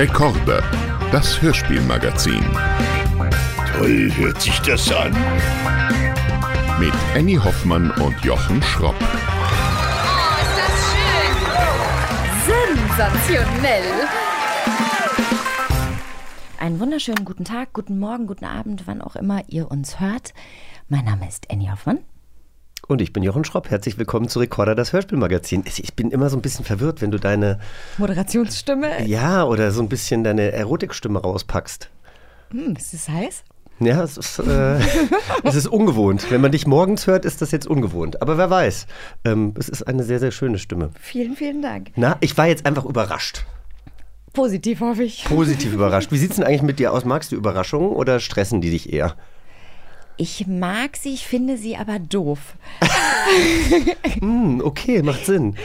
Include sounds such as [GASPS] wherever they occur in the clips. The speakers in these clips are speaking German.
Rekorde, das Hörspielmagazin. Toll hört sich das an. Mit Annie Hoffmann und Jochen Schropp. Oh, ist das schön! Sensationell! Einen wunderschönen guten Tag, guten Morgen, guten Abend, wann auch immer ihr uns hört. Mein Name ist Annie Hoffmann. Und ich bin Jochen Schropp. Herzlich willkommen zu Recorder, das Hörspielmagazin. Ich bin immer so ein bisschen verwirrt, wenn du deine. Moderationsstimme. Ja, oder so ein bisschen deine Erotikstimme rauspackst. Hm, ist das heiß? Ja, es ist, äh, [LAUGHS] es ist ungewohnt. Wenn man dich morgens hört, ist das jetzt ungewohnt. Aber wer weiß. Ähm, es ist eine sehr, sehr schöne Stimme. Vielen, vielen Dank. Na, ich war jetzt einfach überrascht. Positiv hoffe ich. Positiv überrascht. Wie sieht es denn eigentlich mit dir aus? Magst du Überraschungen oder stressen die dich eher? Ich mag sie, ich finde sie aber doof. Hm, [LAUGHS] okay, macht Sinn.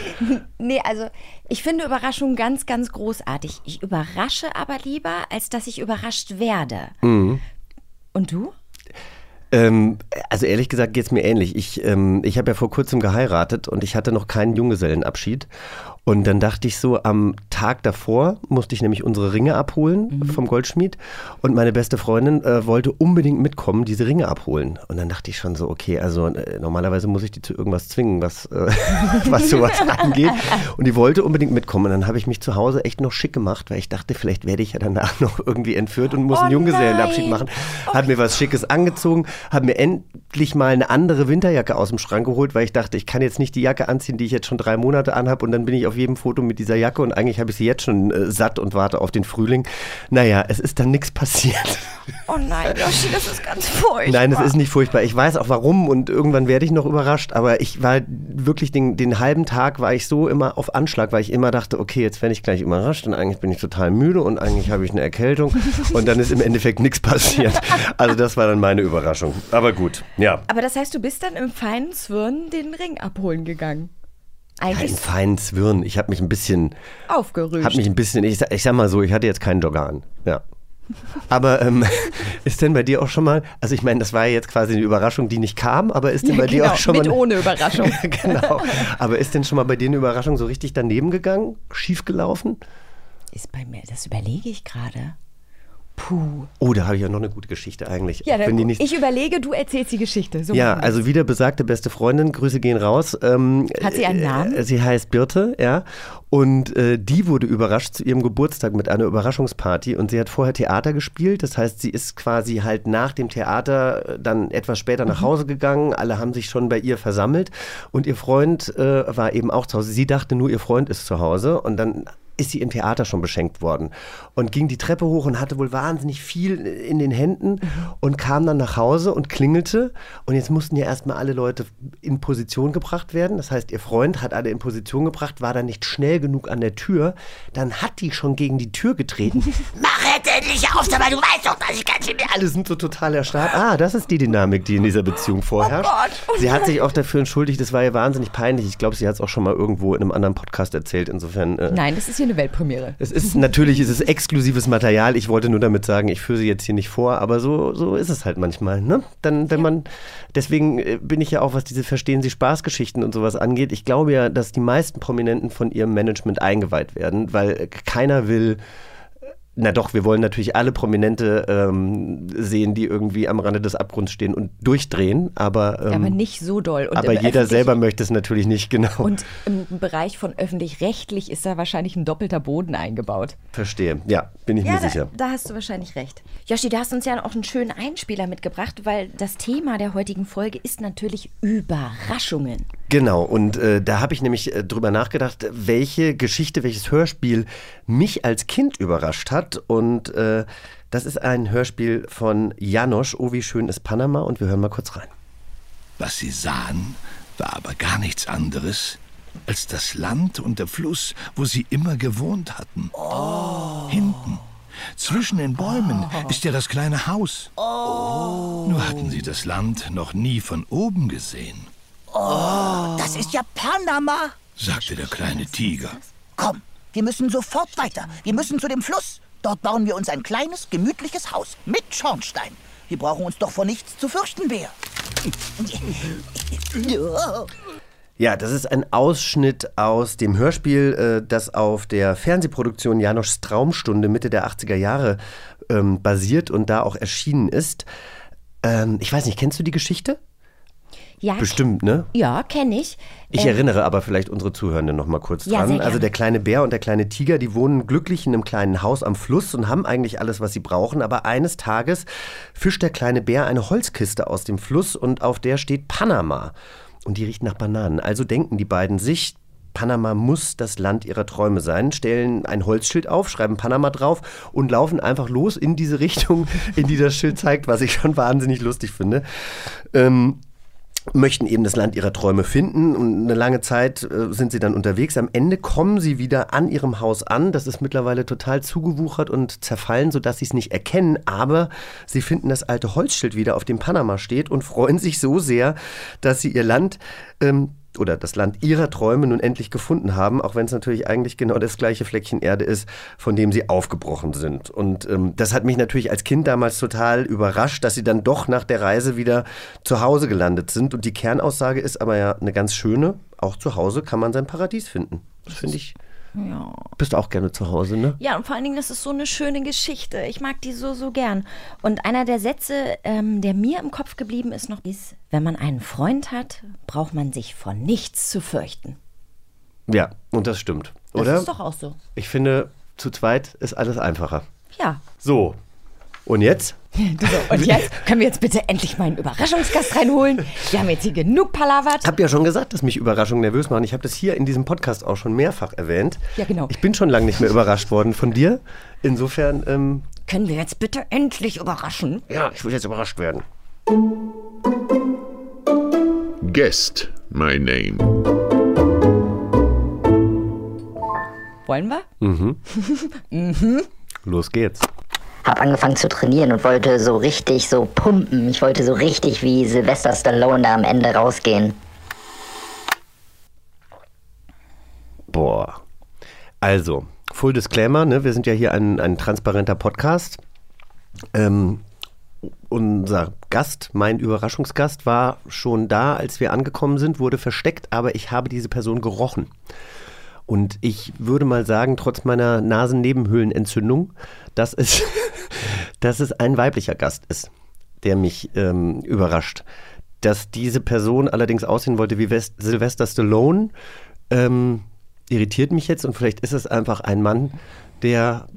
Nee, also ich finde Überraschungen ganz, ganz großartig. Ich überrasche aber lieber, als dass ich überrascht werde. Mhm. Und du? Ähm, also ehrlich gesagt geht es mir ähnlich. Ich, ähm, ich habe ja vor kurzem geheiratet und ich hatte noch keinen Junggesellenabschied. Und dann dachte ich so, am Tag davor musste ich nämlich unsere Ringe abholen vom Goldschmied. Und meine beste Freundin äh, wollte unbedingt mitkommen, diese Ringe abholen. Und dann dachte ich schon so, okay, also äh, normalerweise muss ich die zu irgendwas zwingen, was, äh, [LAUGHS] was sowas [LAUGHS] angeht. Und die wollte unbedingt mitkommen. Und dann habe ich mich zu Hause echt noch schick gemacht, weil ich dachte, vielleicht werde ich ja danach [LAUGHS] noch irgendwie entführt und muss Oh einen Junggesellenabschied machen. Hat mir was Schickes angezogen, habe mir endlich mal eine andere Winterjacke aus dem Schrank geholt, weil ich dachte, ich kann jetzt nicht die Jacke anziehen, die ich jetzt schon drei Monate anhabe und dann bin ich auf jedem Foto mit dieser Jacke und eigentlich habe ich sie jetzt schon äh, satt und warte auf den Frühling. Naja, es ist dann nichts passiert. [LAUGHS] Oh nein, Yoshi, das ist ganz furchtbar. Nein, es ist nicht furchtbar. Ich weiß auch warum und irgendwann werde ich noch überrascht, aber ich war wirklich den, den halben Tag war ich so immer auf Anschlag, weil ich immer dachte, okay, jetzt werde ich gleich überrascht und eigentlich bin ich total müde und eigentlich habe ich eine Erkältung [LAUGHS] und dann ist im Endeffekt nichts passiert. Also das war dann meine Überraschung. Aber gut, ja. Aber das heißt, du bist dann im feinen Zwirn den Ring abholen gegangen. Kein Eigentlich feinen Zwirn. Ich habe mich ein bisschen, aufgerüscht. habe mich ein bisschen, ich, sag- ich sag mal so, ich hatte jetzt keinen Jogger an. Ja. [LAUGHS] Aber ähm, [LAUGHS] ist denn bei dir auch schon mal, also ich meine, das war ja jetzt quasi eine Überraschung, die nicht kam, aber ist denn Ja, bei dir genau, auch schon mit mal. ohne Überraschung. [LAUGHS] genau. Aber ist denn schon mal bei dir eine Überraschung so richtig daneben gegangen? Schief gelaufen? Ist bei mir, das überlege ich gerade. Puh. Oh, da habe ich ja noch eine gute Geschichte eigentlich. Ja, dann, nicht ich überlege, du erzählst die Geschichte. So Ja, also wieder besagte beste Freundin, Grüße gehen raus. Ähm, Hat sie einen äh, Namen? Sie heißt Birte, ja. Und äh, die wurde überrascht zu ihrem Geburtstag mit einer Überraschungsparty. Und sie hat vorher Theater gespielt. Das heißt, sie ist quasi halt nach dem Theater äh, dann etwas später Mhm. nach Hause gegangen. Alle haben sich schon bei ihr versammelt. Und ihr Freund äh, war eben auch zu Hause. Sie dachte nur, ihr Freund ist zu Hause. Und dann ist sie im Theater schon beschenkt worden und ging die Treppe hoch und hatte wohl wahnsinnig viel in den Händen und kam dann nach Hause und klingelte. Und jetzt mussten ja erstmal alle Leute in Position gebracht werden. Das heißt, ihr Freund hat alle in Position gebracht, war dann nicht schnell genug an der Tür. Dann hat die schon gegen die Tür getreten. [LAUGHS] Mach jetzt endlich auf, aber du weißt doch, dass ich ganz schön... Alle sind so total erstarrt. Ah, das ist die Dynamik, die in dieser Beziehung vorherrscht. Gott. Sie hat sich auch dafür entschuldigt, das war ihr wahnsinnig peinlich. Ich glaube, sie hat es auch schon mal irgendwo in einem anderen Podcast erzählt. Insofern... Äh, Nein, das ist hier eine Weltpremiere. es ist natürlich es ist [LAUGHS] exklusives Material. Ich wollte nur damit sagen, ich führe sie jetzt hier nicht vor, aber so, so ist es halt manchmal. Ne? Dann, wenn man, deswegen äh, bin ich ja auch, was diese Verstehen Sie Spaßgeschichten und sowas angeht. Ich glaube ja, dass die meisten Prominenten von ihrem Management eingeweiht werden, weil keiner will. Na doch, wir wollen natürlich alle Prominente ähm, sehen, die irgendwie am Rande des Abgrunds stehen und durchdrehen, aber, ähm, aber nicht so doll. Und aber jeder selber möchte es natürlich nicht genau. Und im Bereich von öffentlich-rechtlich ist da wahrscheinlich ein doppelter Boden eingebaut. Verstehe. Ja, bin ich mir da, sicher. da hast du wahrscheinlich recht. Joshi, du hast uns ja auch einen schönen Einspieler mitgebracht, weil das Thema der heutigen Folge ist natürlich Überraschungen. Genau, und äh, da habe ich nämlich äh, drüber nachgedacht, welche Geschichte, welches Hörspiel mich als Kind überrascht hat. Und äh, das ist ein Hörspiel von Janosch, Oh, wie schön ist Panama. Und wir hören mal kurz rein. Was sie sahen, war aber gar nichts anderes als das Land und der Fluss, wo sie immer gewohnt hatten. Hinten, zwischen den Bäumen, ist ja das kleine Haus. Nur hatten sie das Land noch nie von oben gesehen, Das ist ja Panama. sagte der kleine Tiger. Komm, wir müssen sofort weiter. Wir müssen zu dem Fluss. Dort bauen wir uns ein kleines, gemütliches Haus mit Schornstein. Wir brauchen uns doch vor nichts zu fürchten, Bär. Ja, das ist ein Ausschnitt aus dem Hörspiel, äh, das auf der Fernsehproduktion Janoschs Traumstunde Mitte der 80er Jahre ähm, basiert und da auch erschienen ist. Ähm, ich weiß nicht, kennst du die Geschichte? Ja, Bestimmt, ne? Ja, kenne ich. Ich Äh, erinnere aber vielleicht unsere Zuhörenden noch mal kurz Ja, dran. also der kleine Bär und der kleine Tiger, die wohnen glücklich in einem kleinen Haus am Fluss und haben eigentlich alles, was sie brauchen. Aber eines Tages fischt der kleine Bär eine Holzkiste aus dem Fluss und auf der steht Panama. Und die riecht nach Bananen. Also denken die beiden sich, Panama muss das Land ihrer Träume sein, stellen ein Holzschild auf, schreiben Panama drauf und laufen einfach los in diese Richtung, in die das Schild zeigt, was ich schon wahnsinnig lustig finde. Ähm, möchten eben das Land ihrer Träume finden und eine lange Zeit äh, sind sie dann unterwegs. Am Ende kommen sie wieder an ihrem Haus an. Das ist mittlerweile total zugewuchert und zerfallen, sodass sie es nicht erkennen. Aber sie finden das alte Holzschild wieder, auf dem Panama steht und freuen sich so sehr, dass sie ihr Land ähm, oder das Land ihrer Träume nun endlich gefunden haben, auch wenn es natürlich eigentlich genau das gleiche Fleckchen Erde ist, von dem sie aufgebrochen sind. Und ähm, das hat mich natürlich als Kind damals total überrascht, dass sie dann doch nach der Reise wieder zu Hause gelandet sind. Und die Kernaussage ist aber ja eine ganz schöne, auch zu Hause kann man sein Paradies finden. Das finde ich. Ja. Bist du auch gerne zu Hause, ne? Ja, und vor allen Dingen, das ist so eine schöne Geschichte. Ich mag die so, so gern. Und einer der Sätze, ähm, der mir im Kopf geblieben ist, noch ist, wenn man einen Freund hat, braucht man sich vor nichts zu fürchten. Ja, und das stimmt, Das oder? ist doch auch so. Ich finde, zu zweit ist alles einfacher. Ja. So. Und jetzt? [LAUGHS] Und jetzt können wir jetzt bitte endlich mal einen Überraschungsgast reinholen. Wir haben jetzt hier genug palavert. Ich habe ja schon gesagt, dass mich Überraschungen nervös machen. Ich habe das hier in diesem Podcast auch schon mehrfach erwähnt. Ja, genau. Ich bin schon lange nicht mehr überrascht worden von dir. Insofern, ähm, Können wir jetzt bitte endlich überraschen? ja, ich will jetzt überrascht werden. Guest my name. Wollen wir? [LAUGHS] Los geht's. Hab angefangen zu trainieren und wollte so richtig so pumpen. Ich wollte so richtig wie Sylvester Stallone da am Ende rausgehen. Boah. Also, Full Disclaimer, ne? wir sind ja hier ein, ein transparenter Podcast. Ähm, unser Gast, mein Überraschungsgast, war schon da, als wir angekommen sind, wurde versteckt, aber ich habe diese Person gerochen. Und ich würde mal sagen, trotz meiner Nasennebenhöhlenentzündung, dass es, [LAUGHS] dass es ein weiblicher Gast ist, der mich ähm, überrascht. Dass diese Person allerdings aussehen wollte wie West Sylvester Stallone, ähm, irritiert mich jetzt und vielleicht ist es einfach ein Mann, der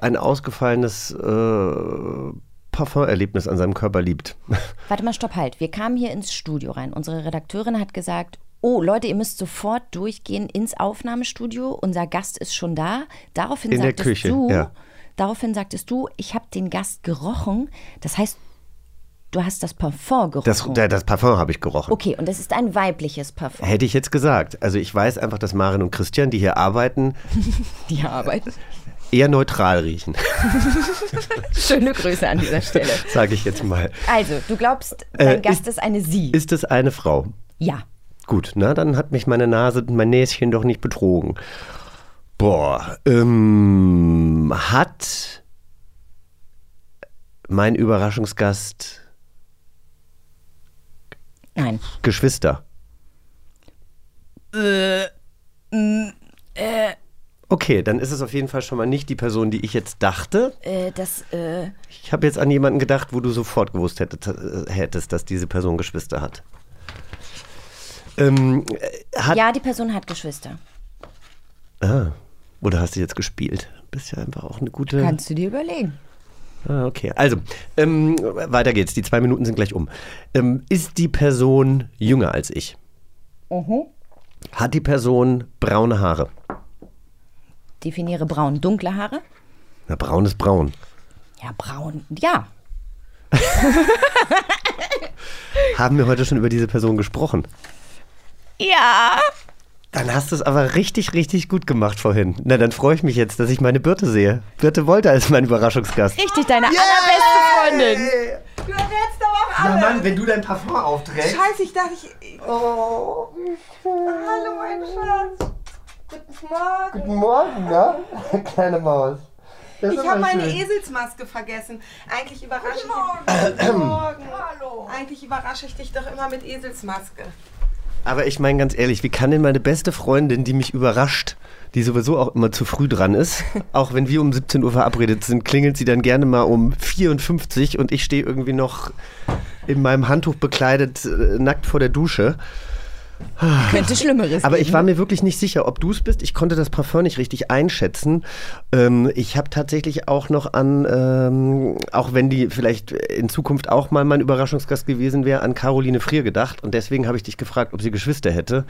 ein ausgefallenes äh, Parfum-Erlebnis an seinem Körper liebt. [LAUGHS] Warte mal, stopp, halt. Wir kamen hier ins Studio rein. Unsere Redakteurin hat gesagt, oh Leute, ihr müsst sofort durchgehen ins Aufnahmestudio. Unser Gast ist schon da. Daraufhin In der sagtest Küche, du, ja. daraufhin sagtest du, ich habe den Gast gerochen. Das heißt, du hast das Parfum gerochen. Das, das Parfum habe ich gerochen. okay, und das ist ein weibliches Parfum. Hätte ich jetzt gesagt. Also ich weiß einfach, dass Marin und Christian, die hier arbeiten, [LAUGHS] Die Arbeit. [LAUGHS] eher neutral riechen, [LAUGHS] Schöne Grüße an dieser Stelle. sage ich jetzt mal. Also, du glaubst, dein Äh, Gast ist- ist, eine Sie. Ist es eine Frau? ja. Gut, na, dann hat mich meine Nase, mein Näschen doch nicht betrogen. Boah, ähm, hat mein Überraschungsgast Nein. Geschwister? Okay, dann ist es auf jeden Fall schon mal nicht die Person, die ich jetzt dachte. Äh, das, äh, Ich habe jetzt an jemanden gedacht, wo du sofort gewusst hättest, äh, hättest dass diese Person Geschwister hat. Ähm, äh, hat ja, die Person hat Geschwister. Ah, oder hast du jetzt gespielt? Bist ja einfach auch eine gute. Kannst du dir überlegen. Ah, okay. Also, ähm, weiter geht's. Die zwei Minuten sind gleich um. Ähm, ist die Person jünger als ich? Hat die Person braune Haare? Definiere braun. Dunkle Haare? Na, braun ist braun. Ja, braun. Ja. [LAUGHS] Haben wir heute schon über diese Person gesprochen? Ja. Dann hast du es aber richtig, richtig gut gemacht vorhin. Na, dann freue ich mich jetzt, dass ich meine Birte sehe. Birte Wolter ist mein Überraschungsgast. Richtig, deine allerbeste Freundin. Du errätst aber auch Ja, alle. Mann, wenn du dein Parfum aufträgst. Scheiße, ich dachte, ich. Oh. Hallo, mein Schatz. Guten Morgen. Guten Morgen, ne? [LAUGHS] Kleine Maus. Das Ich habe meine. Eselsmaske vergessen. Eigentlich überrasche ich Guten Morgen. Guten Morgen. Hallo. Eigentlich überrasche ich dich doch immer mit Eselsmaske. Aber ich meine ganz ehrlich, wie kann denn meine beste Freundin, die mich überrascht, die sowieso auch immer zu früh dran ist, [LAUGHS] auch wenn wir um 17 Uhr verabredet sind, klingelt sie dann gerne mal um 54 und ich stehe irgendwie noch in meinem Handtuch bekleidet, äh, nackt vor der Dusche. Könnte Schlimmeres Aber ich geben. war mir wirklich nicht sicher, ob du es bist. Ich konnte das Parfum nicht richtig einschätzen. Ähm, ich habe tatsächlich auch noch an, ähm, auch wenn die vielleicht in Zukunft auch mal mein Überraschungsgast gewesen wäre, an Caroline Frier gedacht. Und deswegen habe ich dich gefragt, ob sie Geschwister hätte.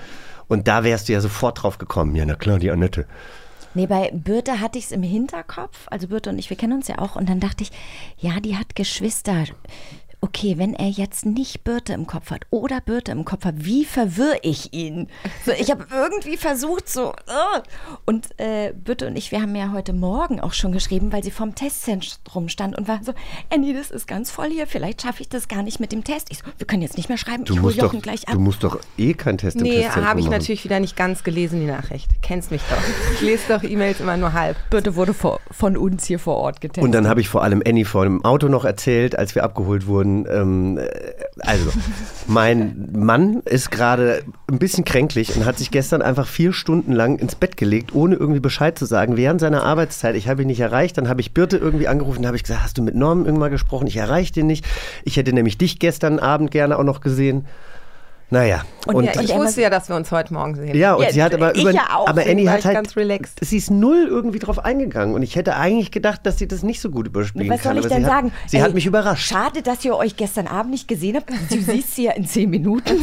Und da wärst du ja sofort drauf gekommen. Ja, na klar, die Annette. Nee, bei Birte hatte ich es im Hinterkopf. Also Birte und ich, wir kennen uns ja auch. Und dann dachte ich, ja, die hat Geschwister. Okay, wenn er jetzt nicht Birte im Kopf hat oder Birte im Kopf hat, wie verwirre ich ihn? So, ich habe irgendwie versucht, so. äh. Und äh, Birte und ich, wir haben ja heute Morgen auch schon geschrieben, weil sie vorm Testzentrum stand und war so, Annie, das ist ganz voll hier, vielleicht schaffe ich das gar nicht mit dem Test. Ich so, wir können jetzt nicht mehr schreiben, Du ich hole musst, doch, Jochen gleich ab. du musst doch eh keinen Test im Nee, Testzentrum habe ich machen. natürlich wieder nicht ganz gelesen, die Nachricht. Kennst mich doch. Ich lese doch E-Mails immer nur halb. Birte wurde vor, von uns hier vor Ort getestet. Und dann habe ich vor allem Annie vor dem Auto noch erzählt, als wir abgeholt wurden. Ähm, äh, also, mein Mann ist gerade ein bisschen kränklich und hat sich gestern einfach vier Stunden lang ins Bett gelegt, ohne irgendwie Bescheid zu sagen, während seiner Arbeitszeit. Ich habe ihn nicht erreicht. Dann habe ich Birte irgendwie angerufen, habe ich gesagt, hast du mit Norm irgendwann gesprochen? Ich erreiche den nicht. Ich hätte nämlich dich gestern Abend gerne auch noch gesehen. Naja, und, Ja, ich wusste ja, dass wir uns heute Morgen sehen. ja, und Ja, sie hat aber ich über, ja auch. aber Annie hat ich halt, ganz relaxed. sie ist null irgendwie drauf eingegangen und ich hätte eigentlich gedacht, dass sie das nicht so gut überspielen Was kann. soll ich aber denn sie sagen? Hat, sie Ey, hat mich überrascht. Schade, dass ihr euch gestern Abend nicht gesehen habt. Du siehst sie ja in zehn Minuten.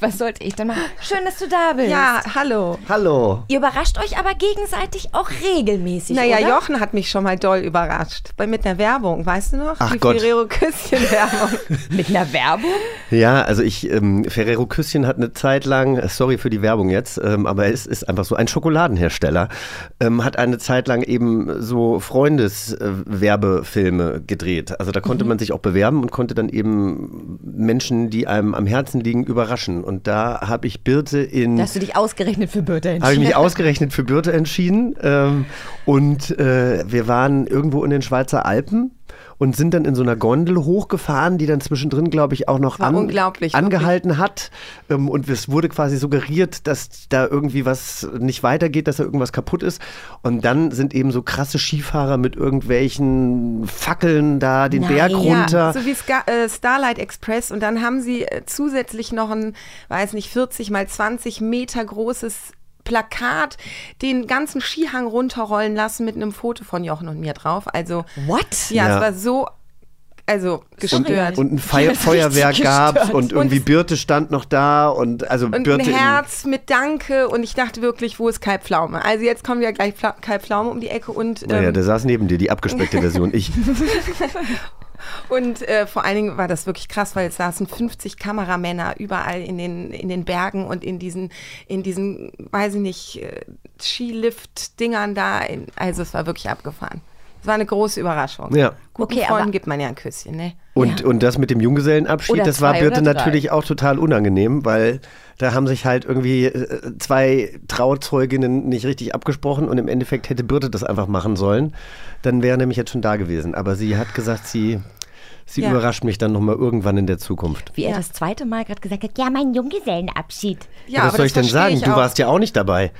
Was sollte ich denn machen? Schön, dass du da bist. Ja, hallo. Hallo. Ihr überrascht euch aber gegenseitig auch regelmäßig, Naja, oder? Jochen hat mich schon mal doll überrascht. Bei, mit einer Werbung, weißt du noch? Ach Die Gott. Ferrero-Küsschen-Werbung. [LAUGHS] Mit einer Werbung? Ja, also ich, ähm, Ferrero Küsschen hat eine Zeit lang, äh, sorry für die Werbung jetzt, ähm, aber es ist einfach so ein Schokoladenhersteller, ähm, hat eine Zeit lang eben so Freundeswerbefilme gedreht. Also da konnte man sich auch bewerben und konnte dann eben Menschen, die einem am Herzen liegen, überraschen. Und da habe ich Birte in... Da hast du dich ausgerechnet für Birte Habe ich entschieden. mich ausgerechnet für Birte entschieden. Ähm, und äh, wir waren irgendwo in den Schweizer Alpen und sind dann in so einer Gondel hochgefahren, die dann zwischendrin, glaube ich, auch noch an, unglaublich, angehalten hat. Ähm, und es wurde quasi suggeriert, dass da irgendwie was nicht weitergeht, dass da irgendwas kaputt ist. Und dann sind eben so krasse Skifahrer mit irgendwelchen Fackeln da den Berg Nein. runter. Ja, so wie Ska äh, Starlight Express. Und dann haben sie äh, zusätzlich noch ein, weiß nicht, 40 mal 20 Meter großes Plakat den ganzen Skihang runterrollen lassen mit einem Foto von Jochen und mir drauf. Also, What? ja, Ja. es war so, also gestört. und ein Feuer, Das ist Feuerwerk gab's und irgendwie Und- Birte stand noch da und also Und Birte ein in- Herz mit Danke und ich dachte wirklich, wo ist Kai Pflaume? Also jetzt kommen ja gleich Pfla Kai Pflaume um die Ecke und, Naja, ähm, der saß neben dir, die abgespeckte [LAUGHS] Version. Ich. [LAUGHS] und äh, vor allen Dingen war das wirklich krass, weil es saßen 50 Kameramänner überall in den, in den Bergen und in diesen, in diesen, weiß ich nicht, äh, Skilift-Dingern da. In, also es war wirklich abgefahren. Es war eine große Überraschung. Ja. Guten Okay, Freunden aber- gibt man ja ein Küsschen, ne? Und, und das mit dem Junggesellenabschied, Oder das war Birte natürlich auch total unangenehm, weil da haben sich halt irgendwie äh, zwei Trauzeuginnen nicht richtig abgesprochen und im Endeffekt hätte Birte das einfach machen sollen. Dann wäre er nämlich jetzt schon da gewesen. Aber sie hat gesagt, sie, sie Ja. überrascht mich dann nochmal irgendwann in der Zukunft. Wie er das zweite Mal gerade gesagt hat, ja, mein Junggesellenabschied. Ja, Was aber soll das ich denn sagen? ich Du warst ja auch nicht dabei.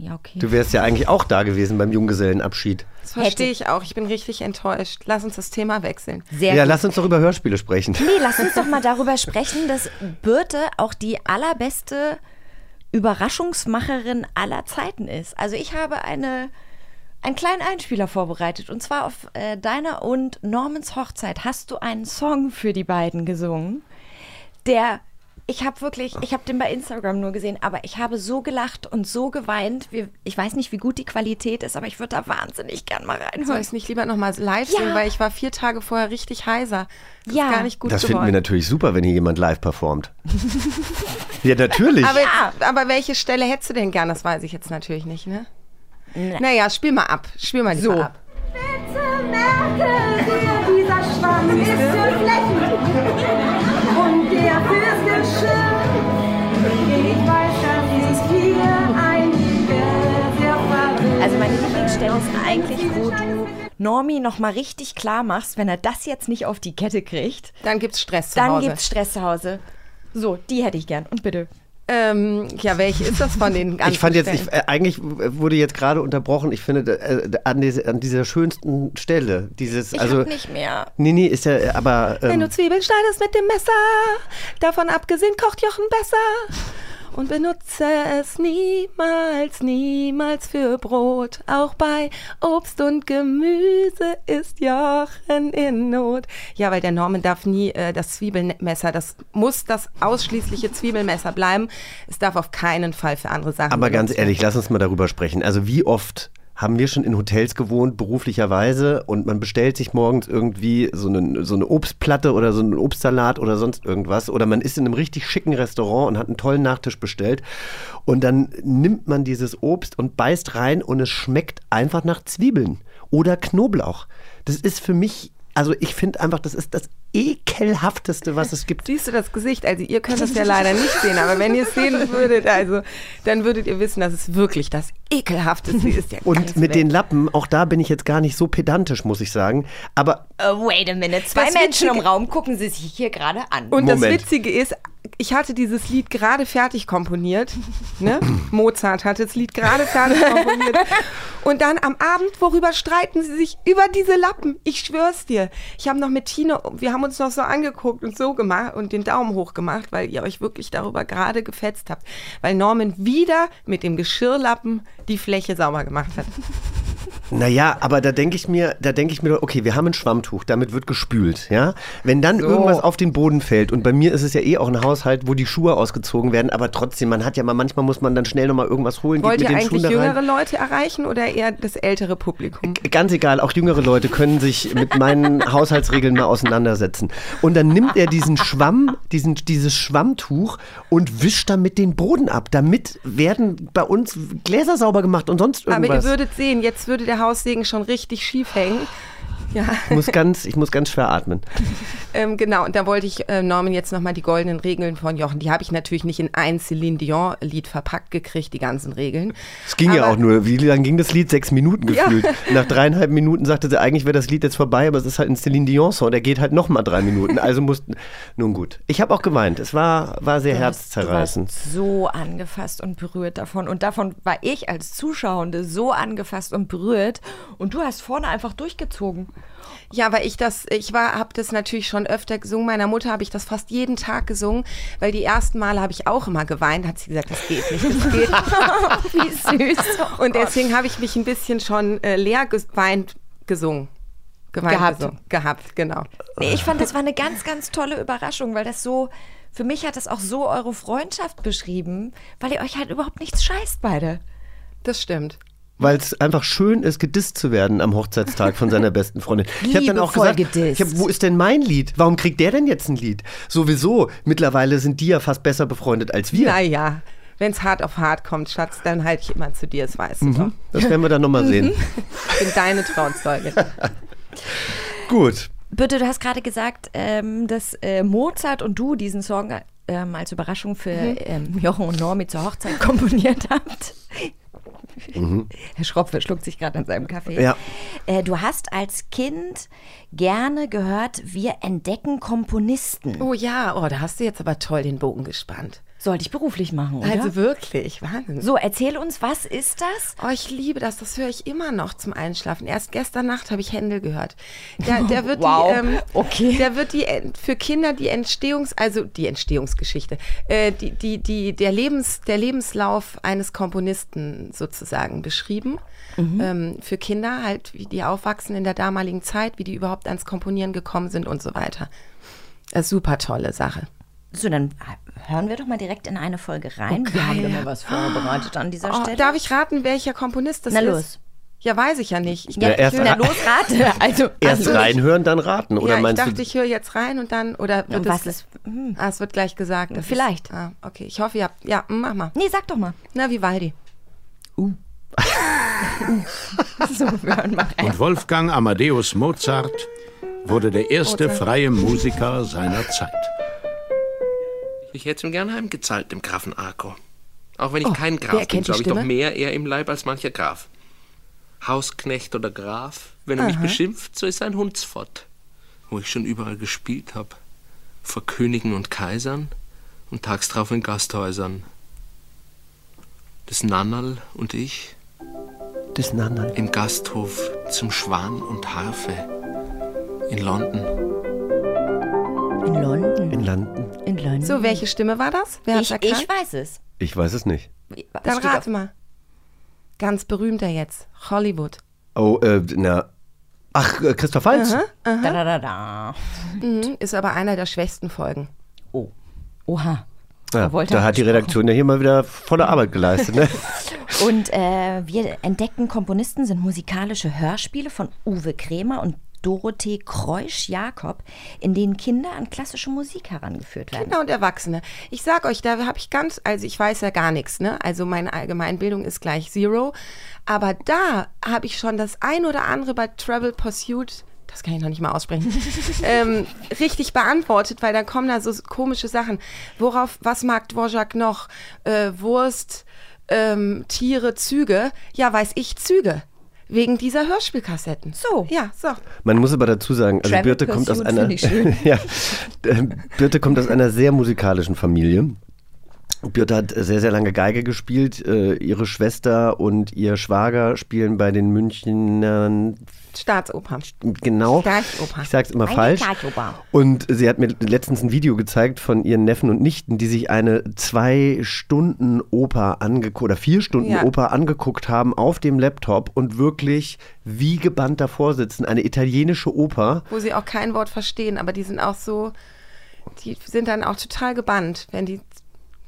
Ja, okay. Du wärst ja eigentlich auch da gewesen beim Junggesellenabschied. Das verstehe ich auch. Ich bin richtig enttäuscht. Lass uns das Thema wechseln. Sehr ja, gut. lass uns doch über Hörspiele sprechen. Nee, lass uns doch mal darüber sprechen, dass Birte auch die allerbeste Überraschungsmacherin aller Zeiten ist. Also ich habe eine, einen kleinen Einspieler vorbereitet. Und zwar auf äh, deiner und Normans Hochzeit hast du einen Song für die beiden gesungen, der... Ich habe wirklich, ich habe den bei Instagram nur gesehen, aber ich habe so gelacht und so geweint. Ich weiß nicht, wie gut die Qualität ist, aber ich würde da wahnsinnig gern mal Soll reinhören. ich es nicht lieber nochmal live Ja. singen, weil ich war vier Tage vorher richtig heiser. Das Ja. ist gar nicht gut Das finden wir natürlich super, wenn hier jemand live performt. [LAUGHS] ja, natürlich. Aber, aber welche Stelle hättest du denn gern? Das weiß ich jetzt natürlich nicht, ne? Naja, spiel mal ab. Spiel mal So. ab. Bitte merke dir, dieser Schwamm ist für Flächen und der fürs Also meine Lieblingsstelle ist eigentlich, wo du Normi nochmal richtig klar machst, wenn er das jetzt nicht auf die Kette kriegt, Dann gibt's Stress zu dann Hause. gibt's Stress zu Hause. So, die hätte ich gern. Und bitte. Ähm, ja, welche ist das von den ganzen Ich fand jetzt, ich, äh, eigentlich wurde jetzt gerade unterbrochen, ich finde, äh, an, diese, an dieser schönsten Stelle, dieses, Ich also. nicht mehr. Nee, nee, ist ja, aber. Wenn Ähm, du Zwiebeln schneidest mit dem Messer, davon abgesehen kocht Jochen besser. Und benutze es niemals, niemals für Brot. Auch bei Obst und Gemüse ist Jochen in Not. Ja, weil der Norman darf nie äh, das Zwiebelmesser, das muss das ausschließliche Zwiebelmesser bleiben. Es darf auf keinen Fall für andere Sachen aber ganz ehrlich, lass uns mal darüber sprechen. Also, wie oft haben wir schon in Hotels gewohnt, beruflicherweise, und man bestellt sich morgens irgendwie so eine, so eine Obstplatte oder so einen Obstsalat oder sonst irgendwas. Oder man ist in einem richtig schicken Restaurant und hat einen tollen Nachtisch bestellt. Und dann nimmt man dieses Obst und beißt rein und es schmeckt einfach nach Zwiebeln oder Knoblauch. Das ist für mich, also ich finde einfach, das ist das ekelhafteste, was es gibt. Siehst du das Gesicht? Also ihr könnt es ja [LAUGHS] leider nicht sehen, aber wenn ihr es sehen würdet, also dann würdet ihr wissen, dass es wirklich das ekelhafteste [LAUGHS] ist. Und mit Welt. den Lappen, auch da bin ich jetzt gar nicht so pedantisch, muss ich sagen. Aber Uh, wait a minute. Zwei Das Menschen im Raum gucken sie sich hier gerade an. Und das Moment. Witzige ist, ich hatte dieses Lied gerade fertig komponiert. Ne? [LAUGHS] Mozart hatte das Lied gerade fertig komponiert. Und dann am Abend, worüber streiten sie sich? Über diese Lappen. Ich schwör's dir. Ich habe noch mit Tino, wir haben uns noch so angeguckt und so gemacht und den Daumen hoch gemacht, weil ihr euch wirklich darüber gerade gefetzt habt. Weil Norman wieder mit dem Geschirrlappen die Fläche sauber gemacht hat. Naja, aber da denke ich mir, da denke ich mir, doch, okay, wir haben ein Schwammtuch, damit wird gespült, ja. Wenn dann irgendwas auf den Boden fällt und bei mir ist es ja eh auch ein Haushalt, wo die Schuhe ausgezogen werden, aber trotzdem, man hat ja mal, manchmal muss man dann schnell nochmal irgendwas holen, Wollt geht ihr mit den Schuhen eigentlich jüngere Leute erreichen oder eher das ältere Publikum? Ganz egal, auch jüngere Leute können sich mit meinen [LAUGHS] Haushaltsregeln mal auseinandersetzen. Und dann nimmt er diesen Schwamm, diesen, dieses Schwammtuch und wischt damit den Boden ab. Damit werden bei uns Gläser sauber gemacht und sonst Aber irgendwas. ihr würdet sehen, jetzt würde der Haussegen schon richtig schief hängen. Ja, ich, muss ganz, ich muss ganz schwer atmen. [LAUGHS] ähm, genau. Und da wollte ich äh, Norman jetzt nochmal die goldenen Regeln von Jochen. Die habe ich natürlich nicht in ein Celine Dion-Lied verpackt gekriegt, die ganzen Regeln. Es ging ja Aber- auch nur, wie lange ging das Lied? Sechs Minuten gefühlt. [LAUGHS] Nach dreieinhalb Minuten sagte sie, eigentlich wäre das Lied jetzt vorbei, aber es ist halt ein Celine Dion-Song, der geht halt nochmal drei Minuten. Also mussten, nun gut. Ich habe auch geweint. Es war, war sehr Du herzzerreißend. warst so angefasst und berührt davon. Und davon war ich als Zuschauende so angefasst und berührt. Und du hast vorne einfach durchgezogen. Ja, weil ich das, ich war, habe das natürlich schon öfter gesungen. Meiner Mutter habe ich das fast jeden Tag gesungen, weil die ersten Male habe ich auch immer geweint. Hat sie gesagt, das geht nicht, das geht. [LAUGHS] Wie süß. Und deswegen habe ich mich ein bisschen schon äh, leer geweint gesungen. Geweint Gehabt. Gesungen. Gehabt, genau. Nee, ich fand, das war eine ganz, ganz tolle Überraschung, weil das so, für mich hat das auch so eure Freundschaft beschrieben, weil ihr euch halt überhaupt nichts scheißt beide. Das stimmt. Weil es einfach schön ist, gedisst zu werden am Hochzeitstag von seiner besten Freundin. Ich habe dann auch gesagt, gedisst. ich hab, wo ist denn mein Lied? Warum kriegt der denn jetzt ein Lied? Sowieso, mittlerweile sind die ja fast besser befreundet als wir. Naja, wenn es hart auf hart kommt, Schatz, dann halte ich immer zu dir, das weißt du doch. Das werden wir dann nochmal sehen. [LAUGHS] Ich bin deine Trauzeuge. [LAUGHS] Gut. Birte, du hast gerade gesagt, ähm, dass äh, Mozart und du diesen Song ähm, als Überraschung für ähm, Jochen und Normi zur Hochzeit [LAUGHS] komponiert habt. [LAUGHS] Herr Schropfe schluckt sich gerade an seinem Kaffee. Ja. Äh, du hast als Kind gerne gehört, wir entdecken Komponisten. Oh ja, oh, da hast du jetzt aber toll den Bogen gespannt. Sollte ich beruflich machen, oder? Also wirklich, Wahnsinn. so, erzähl uns, was ist das? Oh, ich liebe das. Das höre ich immer noch zum Einschlafen. Erst gestern Nacht habe ich Händel gehört. Der, [LAUGHS] der wird Wow. die, ähm, Okay. der wird die für Kinder die Entstehungs, also die Entstehungsgeschichte, äh, die, die, die, der Lebens, der Lebenslauf eines Komponisten sozusagen beschrieben. Ähm, für Kinder halt, wie die aufwachsen in der damaligen Zeit, wie die überhaupt ans Komponieren gekommen sind und so weiter. Äh, super tolle Sache. So, dann hören wir doch mal direkt in eine Folge rein. wir haben immer was vorbereitet an dieser Oh, Stelle. darf ich raten, welcher Komponist das Na ist? los. Ja, weiß ich ja nicht. Ich, Ja, erst Na los, rate. [LAUGHS] Also, Erst also, reinhören, dann raten. Oder ja, ich meinst dachte, du? ich höre jetzt rein und dann, oder wird Und was es, ist- hm. Ah, es wird gleich gesagt. das Vielleicht. Ist, ah, okay, ich hoffe, ihr habt, ja, mach mal. Nee, sag doch mal. Na, Vivaldi. [LAUGHS] So, wir hören mal rein. Und Wolfgang Amadeus Mozart wurde der erste freie Musiker seiner Zeit. Ich hätte ihm gern heimgezahlt, dem Grafen Arco. Auch wenn ich kein wer Graf bin, so habe ich doch mehr eher im Leib als mancher Graf. Hausknecht oder Graf, wenn er mich beschimpft, so ist er ein Hundsfott. Wo ich schon überall gespielt habe. Vor Königen und Kaisern und tags drauf in Gasthäusern. Das Nannerl und ich Das Nannerl. im Gasthof zum Schwan und Harfe in London. In London. In London. In London. So, welche Stimme war das? Wer ich, erkannt? ich weiß es. Ich weiß es nicht. Dann Steht rate mal. Ganz berühmter jetzt. Hollywood. Oh, äh, na. Ach, äh, Christoph Waltz? Da, da, da, da. Mhm, ist aber einer der schwächsten Folgen. Oh. Oha. Ja, da hat die Redaktion ja hier mal wieder volle Arbeit geleistet. Ne? [LAUGHS] Und äh, wir entdeckten Komponisten sind musikalische Hörspiele von Uwe Krämer und Dorothee Kreusch-Jakob, in denen Kinder an klassische Musik herangeführt werden. Kinder und Erwachsene. Ich sag euch, da habe ich ganz, also ich weiß ja gar nichts, ne? Also meine Allgemeinbildung ist gleich Zero. Aber da habe ich schon das ein oder andere bei Travel Pursuit, das kann ich noch nicht mal aussprechen, [LAUGHS] ähm, richtig beantwortet, weil dann kommen da so komische Sachen. Worauf, was mag Dvorak noch? Äh, Wurst, ähm, Tiere, Züge. Ja, weiß ich, Züge. Wegen dieser Hörspielkassetten. So. Ja, so. Man muss aber dazu sagen, also Birte kommt aus einer [LAUGHS] ja, äh, Birte kommt aus einer sehr musikalischen Familie. Birte hat sehr, sehr lange Geige gespielt. Äh, ihre Schwester und ihr Schwager spielen bei den Münchnern Staatsoper. genau. Staatsоper. Ich sag's immer Eine falsch. Staatsoper. Und sie hat mir letztens ein Video gezeigt von ihren Neffen und Nichten, die sich eine zwei Stunden Oper angeguckt oder vier Stunden Ja. Oper angeguckt haben auf dem Laptop und wirklich wie gebannt davor sitzen. Eine italienische Oper. wo sie auch kein Wort verstehen, aber die sind auch so, die sind dann auch total gebannt, wenn die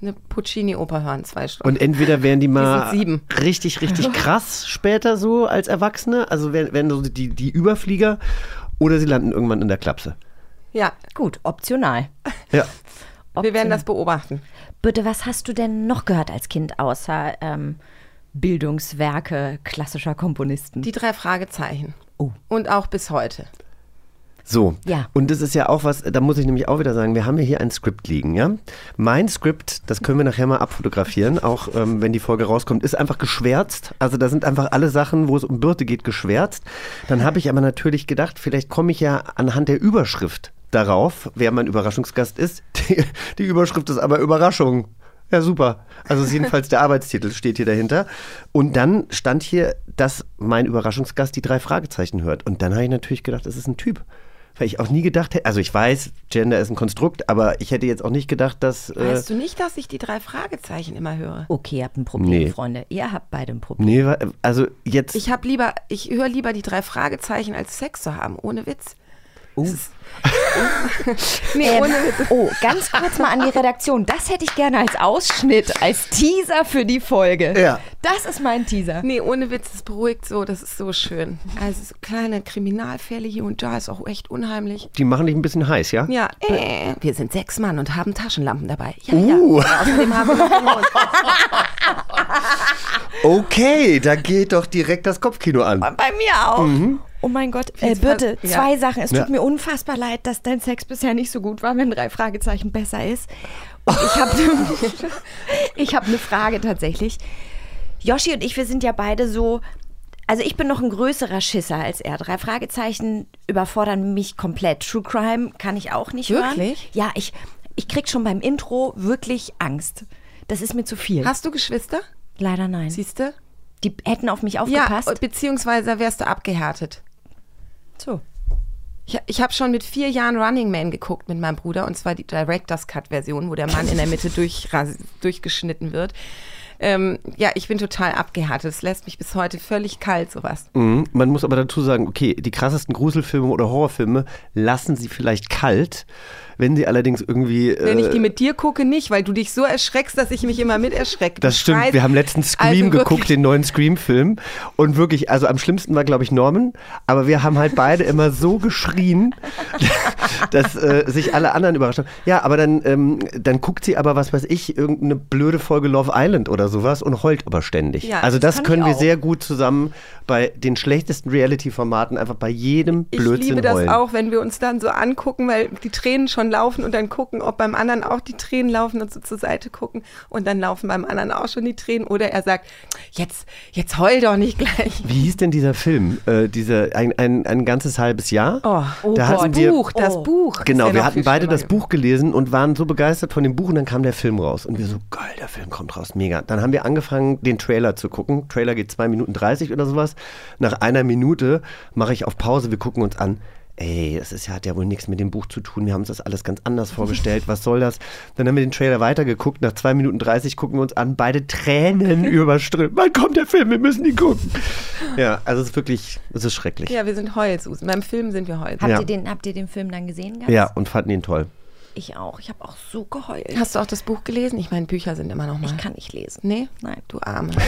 eine Puccini-Oper hören, zwei Stunden. Und entweder werden die mal sieben. richtig, richtig [LAUGHS] krass später so als Erwachsene, also werden, werden so die, die Überflieger, oder sie landen irgendwann in der Klapse. ja, Gut, optional. Ja. [LAUGHS] wir werden das beobachten. Bitte, was hast du denn noch gehört als Kind außer ähm, Bildungswerke klassischer Komponisten? Die drei Fragezeichen. Oh. Und auch bis heute. So. Ja. Und das ist ja auch was, da muss ich nämlich auch wieder sagen, wir haben ja hier ein Skript liegen, ja. Mein Skript, das können wir nachher mal abfotografieren, auch ähm, wenn die Folge rauskommt, ist einfach geschwärzt. Also da sind einfach alle Sachen, wo es um Birte geht, geschwärzt. Dann habe ich aber natürlich gedacht, vielleicht komme ich ja anhand der Überschrift darauf, wer mein Überraschungsgast ist. [LAUGHS] Die, die Überschrift ist aber Überraschung. Ja, super. Also ist jedenfalls der Arbeitstitel steht hier dahinter. Und dann stand hier, dass mein Überraschungsgast die drei Fragezeichen hört. Und dann habe ich natürlich gedacht, das ist ein Typ. Weil ich auch nie gedacht hätte, also ich weiß, Gender ist ein Konstrukt, aber ich hätte jetzt auch nicht gedacht, dass. Äh, Weißt du nicht, dass ich die drei Fragezeichen immer höre? Okay, ihr habt ein Problem, Nee. Freunde. Ihr habt beide ein Problem. nee, wa- also jetzt. Ich habe lieber, ich höre lieber die drei Fragezeichen, als Sex zu haben, ohne Witz. Oh. [LAUGHS] Nee, Ähm, ohne Witz. oh, ganz kurz mal an die Redaktion. Das hätte ich gerne als Ausschnitt, als Teaser für die Folge. Ja. Das ist mein Teaser. Nee, ohne Witz, das beruhigt so, das ist so schön. Also so kleine Kriminalfälle hier und da ist auch echt unheimlich. die machen dich ein bisschen heiß, ja? Ja, äh, wir sind sechs Mann und haben Taschenlampen dabei. Ja, Uh. ja. Außerdem haben wir noch. [LAUGHS] Okay, da geht doch direkt das Kopfkino an. Bei mir auch. Oh mein Gott, äh, Birte, ver- zwei ja. Sachen. Es Ja. tut mir unfassbar leid, dass dein Sex bisher nicht so gut war, wenn drei Fragezeichen besser ist. Und ich habe [LAUGHS] ich hab eine Frage tatsächlich. Yoshi und ich, wir sind ja beide so. Also ich bin noch ein größerer Schisser als er. Drei Fragezeichen überfordern mich komplett. True Crime kann ich auch nicht hören. Wirklich? Ja, ich, ich krieg schon beim Intro wirklich Angst. Das ist mir zu viel. Hast du Geschwister? Leider nein. Siehst du? Die hätten auf mich Ja, aufgepasst. beziehungsweise wärst du abgehärtet. So. Ich, ich habe schon mit vier Jahren Running Man geguckt mit meinem Bruder und zwar die Director's Cut Version, wo der Mann in der Mitte [LAUGHS] durchras- durchgeschnitten wird. Ähm, ja, ich bin total abgehärtet. Es lässt mich bis heute völlig kalt, sowas. Mhm. Man muss aber dazu sagen, okay, die krassesten Gruselfilme oder Horrorfilme lassen sie vielleicht kalt, wenn sie allerdings irgendwie. Wenn ich äh, die mit dir gucke, nicht, weil du dich so erschreckst, dass ich mich immer mit erschrecke. Das stimmt. schreist- Wir haben letztens Scream Also geguckt, den neuen Scream-Film. Und wirklich, also am schlimmsten war, glaube ich, Norman. Aber wir haben halt beide immer so geschrien, [LAUGHS] dass äh, sich alle anderen überrascht haben. Ja, aber dann, ähm, dann guckt sie aber, was weiß ich, irgendeine blöde Folge Love Island oder sowas und heult aber ständig. Ja, also das das können ich wir auch. sehr gut zusammen bei den schlechtesten Reality-Formaten einfach bei jedem Ich Blödsinn liebe das heulen. auch, wenn wir uns dann so angucken, weil die Tränen schon schon laufen und dann gucken, ob beim anderen auch die Tränen laufen und so zur Seite gucken und dann laufen beim anderen auch schon die Tränen oder er sagt, jetzt, jetzt heul doch nicht gleich. Wie hieß denn dieser Film? Äh, dieser, ein, ein, ein ganzes halbes Jahr? Oh, oh Da Gott, hatten wir- Buch, das Oh. Buch. Genau, ja wir hatten beide das Buch gelesen und waren so begeistert von dem Buch und dann kam der Film raus. Und wir so, geil, der Film kommt raus, mega. Dann haben wir angefangen, den Trailer zu gucken. Trailer geht 2 Minuten 30 oder sowas. Nach einer Minute mache ich auf Pause, wir gucken uns an. Ey, das ist ja, hat ja wohl nichts mit dem Buch zu tun. Wir haben uns das alles ganz anders vorgestellt. Was soll das? Dann haben wir den Trailer weitergeguckt. Nach 2 Minuten 30 gucken wir uns an. Beide Tränen [LAUGHS] überströmt. Wann kommt der Film? Wir müssen ihn gucken. Ja, also es ist wirklich, es ist schrecklich. Ja, wir sind Heulsusen. Beim Film sind wir Heulsusen. Habt, Ja. ihr den, habt ihr den Film dann gesehen? Ganz? Ja, und fanden ihn toll. Ich auch. Ich habe auch so geheult. Hast du auch das Buch gelesen? Ich meine, Bücher sind immer noch mal. Ich kann nicht lesen. Nee? Nein. Du Arme. [LAUGHS]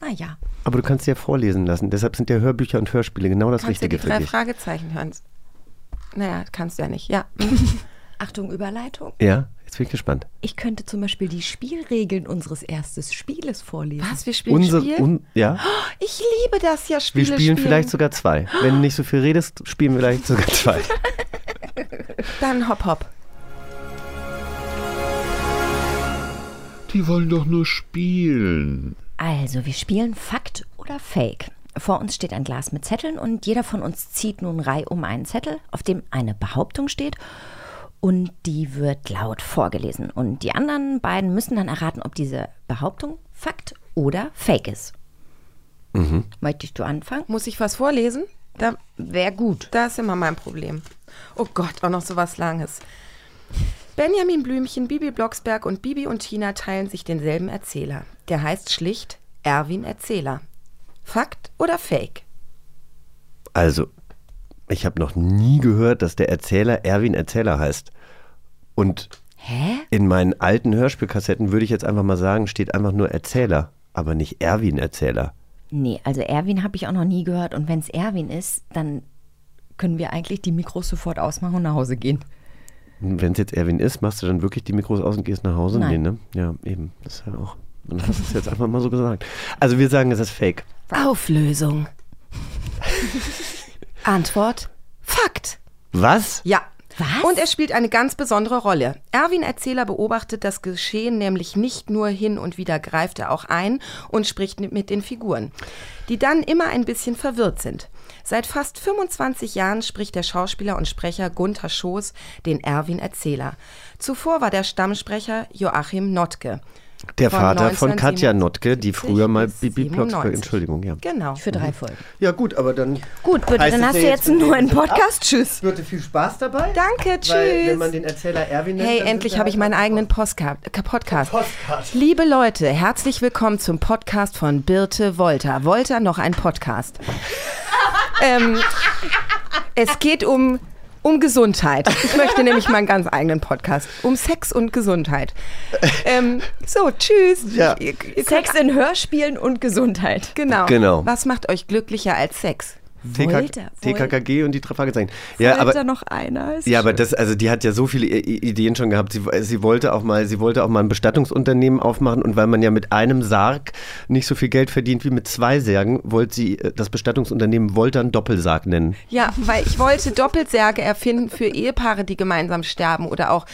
Naja. Aber du kannst dir vorlesen lassen. Deshalb sind ja Hörbücher und Hörspiele genau das Kannst du Richtige die für drei dich. Fragezeichen hören? Naja, kannst du ja nicht. Ja. [LAUGHS] Achtung, Überleitung. Ja, jetzt bin ich gespannt. Ich könnte zum Beispiel die Spielregeln unseres ersten Spieles vorlesen. Was? Wir spielen Unsere, Spiel? un, ja, ich liebe das ja, wir Spiele spielen vielleicht sogar zwei. Wenn du nicht so viel redest, spielen wir vielleicht sogar zwei. [LAUGHS] Dann hopp hopp. Die wollen doch nur spielen. Also, wir spielen Fakt oder Fake. Vor uns steht ein Glas mit Zetteln und jeder von uns zieht nun Reihe um einen Zettel, auf dem eine Behauptung steht und die wird laut vorgelesen. Und die anderen beiden müssen dann erraten, ob diese Behauptung Fakt oder Fake ist. Möchtest du anfangen? Muss ich was vorlesen? Da, Wäre gut. da ist immer mein Problem. Oh Gott, auch noch so was Langes. Benjamin Blümchen, Bibi Blocksberg und Bibi und Tina teilen sich denselben Erzähler. Der heißt schlicht Erwin Erzähler. Fakt oder Fake? Also, ich habe noch nie gehört, dass der Erzähler Erwin Erzähler heißt. Und Hä? in meinen alten Hörspielkassetten würde ich jetzt einfach mal sagen, steht einfach nur Erzähler, aber nicht Erwin Erzähler. Nee, also Erwin habe ich auch noch nie gehört. Und wenn es Erwin ist, dann können wir eigentlich die Mikros sofort ausmachen und nach Hause gehen. Wenn es jetzt Erwin ist, machst du dann wirklich die Mikros aus und gehst nach Hause? Nein. Nee, ne? Ja, eben. Das ist ja auch. Dann hast du es jetzt einfach mal so gesagt. Also wir sagen, es ist fake. Auflösung. Antwort: Fakt. Was? Ja. Was? Und er spielt eine ganz besondere Rolle. Erwin Erzähler beobachtet das Geschehen nämlich nicht nur hin und wieder greift er auch ein und spricht mit den Figuren, die dann immer ein bisschen verwirrt sind. Seit fast 25 Jahren spricht der Schauspieler und Sprecher Gunther Schoß den Erwin Erzähler. Zuvor war der Stammsprecher Joachim Notke. Der Von Vater von 1977 Katja Notke, die früher mal Bibi Blocksberg, 97. Entschuldigung, ja. Genau. Für drei Folgen. Ja gut, aber dann Gut, bitte, Heißt dann hast du jetzt einen Podcast. Tschüss. Birte, viel Spaß dabei. Danke, tschüss. Weil, wenn man den Erzähler Erwin nennt, Hey, endlich habe ich halt meinen eigenen Postka äh, Podcast. Liebe Leute, herzlich willkommen zum Podcast von Birte Wolter. Wolter noch ein Podcast. [LAUGHS] ähm, es geht um, um Gesundheit. Ich möchte nämlich meinen ganz eigenen Podcast. Um Sex und Gesundheit. Ähm, so, tschüss. Ja. Sex in Hörspielen und Gesundheit. genau. Genau. Was macht euch glücklicher als Sex? TK, TKKG und die drei Fragezeichen. Ja, aber noch einer? Ist Ja, aber das, also die hat ja so viele Ideen schon gehabt. Sie, sie wollte auch mal, sie wollte auch mal ein Bestattungsunternehmen aufmachen und weil man ja mit einem Sarg nicht so viel Geld verdient wie mit zwei Särgen, wollte sie äh, das Bestattungsunternehmen Woltern Doppelsarg nennen. Ja, weil ich wollte Doppelsärge erfinden für Ehepaare, die gemeinsam sterben oder auch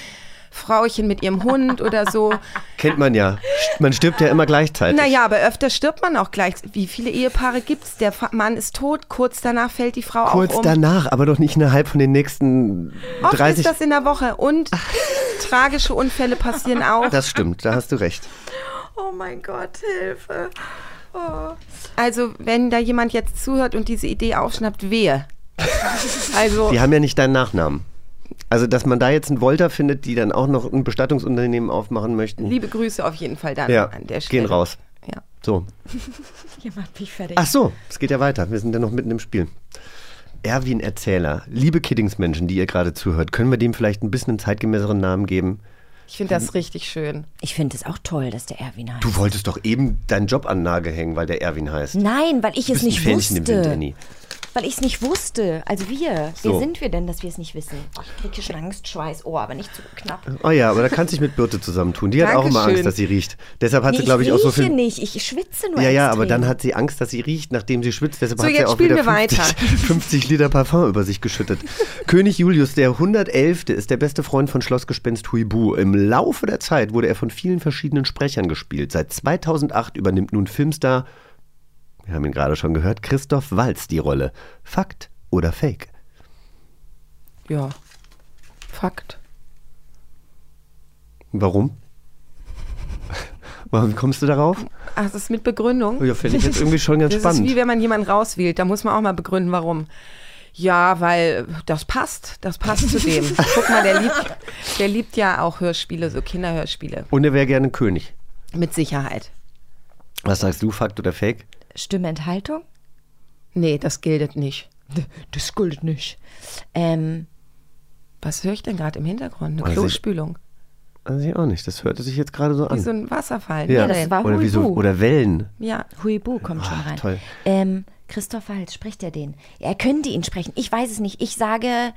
Frauchen mit ihrem Hund oder so. [LAUGHS] Kennt man ja. Man stirbt ja immer gleichzeitig. Naja, aber öfter stirbt man auch gleich. Wie viele Ehepaare gibt's? Der Fa- Mann ist tot, kurz danach fällt die Frau Kurz auch um. danach, aber doch nicht innerhalb von den nächsten Oft 30. ist das in der Woche und [LAUGHS] tragische Unfälle passieren auch. das stimmt, da hast du recht. Oh mein Gott, Hilfe. Also, wenn da jemand jetzt zuhört und diese Idee aufschnappt, wehe. [LAUGHS] Also, Die haben ja nicht deinen Nachnamen. Also, dass man da jetzt einen Wolter findet, die dann auch noch ein Bestattungsunternehmen aufmachen möchten. liebe Grüße auf jeden Fall dann ja, an der Stelle. gehen raus. Ja. So. [LAUGHS] Ihr macht mich fertig. Ach so, es geht ja weiter. Wir sind ja noch mitten im Spiel. Erwin Erzähler, liebe Kiddingsmenschen, die ihr gerade zuhört, können wir dem vielleicht ein bisschen einen zeitgemäßeren Namen geben? Ich finde das richtig schön. Ich finde es auch toll, dass der Erwin heißt. Du wolltest doch eben deinen Job an Nagel hängen, weil der Erwin heißt. Nein, weil ich Du es nicht Fähnchen im Wind, wusste. Annie. Weil ich es nicht wusste. Also wir. So. Wer sind wir denn, dass wir es nicht wissen? Oh, ich kriege hier schon Angst, Schweiß. Oh, aber nicht zu knapp. Oh ja, aber da kannst du dich mit Birte zusammentun. Die hat auch immer. Angst, dass sie riecht. Deshalb hat Nee, sie, glaube ich, auch so viel. nicht, ich schwitze nur Ja, ja, aber dann hat sie Angst, dass sie riecht, nachdem sie schwitzt. Deshalb So, hat sie jetzt auch spielen wieder wir 50, weiter. 50 [LAUGHS] Liter Parfum über sich geschüttet. [LAUGHS] König Julius, der 111. ist der beste Freund von Schlossgespenst Huibu. Im Laufe der Zeit wurde er von vielen verschiedenen Sprechern gespielt. Seit 2008 übernimmt nun Filmstar, wir haben ihn gerade schon gehört, Christoph Walz die Rolle. Fakt oder Fake? Ja. Fakt. Warum? Warum kommst du darauf? Ach, das ist mit Begründung. Ja, finde ich jetzt irgendwie schon ganz das spannend. ist wie wenn man jemanden rauswählt. Da muss man auch mal begründen, warum. Ja, weil das passt. Das passt zu dem. [LAUGHS] Guck mal, der liebt, der liebt ja auch Hörspiele, so Kinderhörspiele. Und er wäre gerne König. Mit Sicherheit. Was sagst du, Fakt oder Fake? Stimmenthaltung? Nee, das gilt nicht. [LAUGHS] Das gilt nicht. Ähm, Was höre ich denn gerade im Hintergrund? Eine ich- Klospülung. Also ich auch nicht. Das hörte sich jetzt gerade so Wie an. so ein Wasserfall. ja. das war oder, wie so, Huibu. oder Wellen. Ja. Huibu kommt schon Ah, rein. toll. Ähm, Christoph Waltz, spricht er den? Er könnte ihn sprechen. Ich weiß es nicht. Ich sage,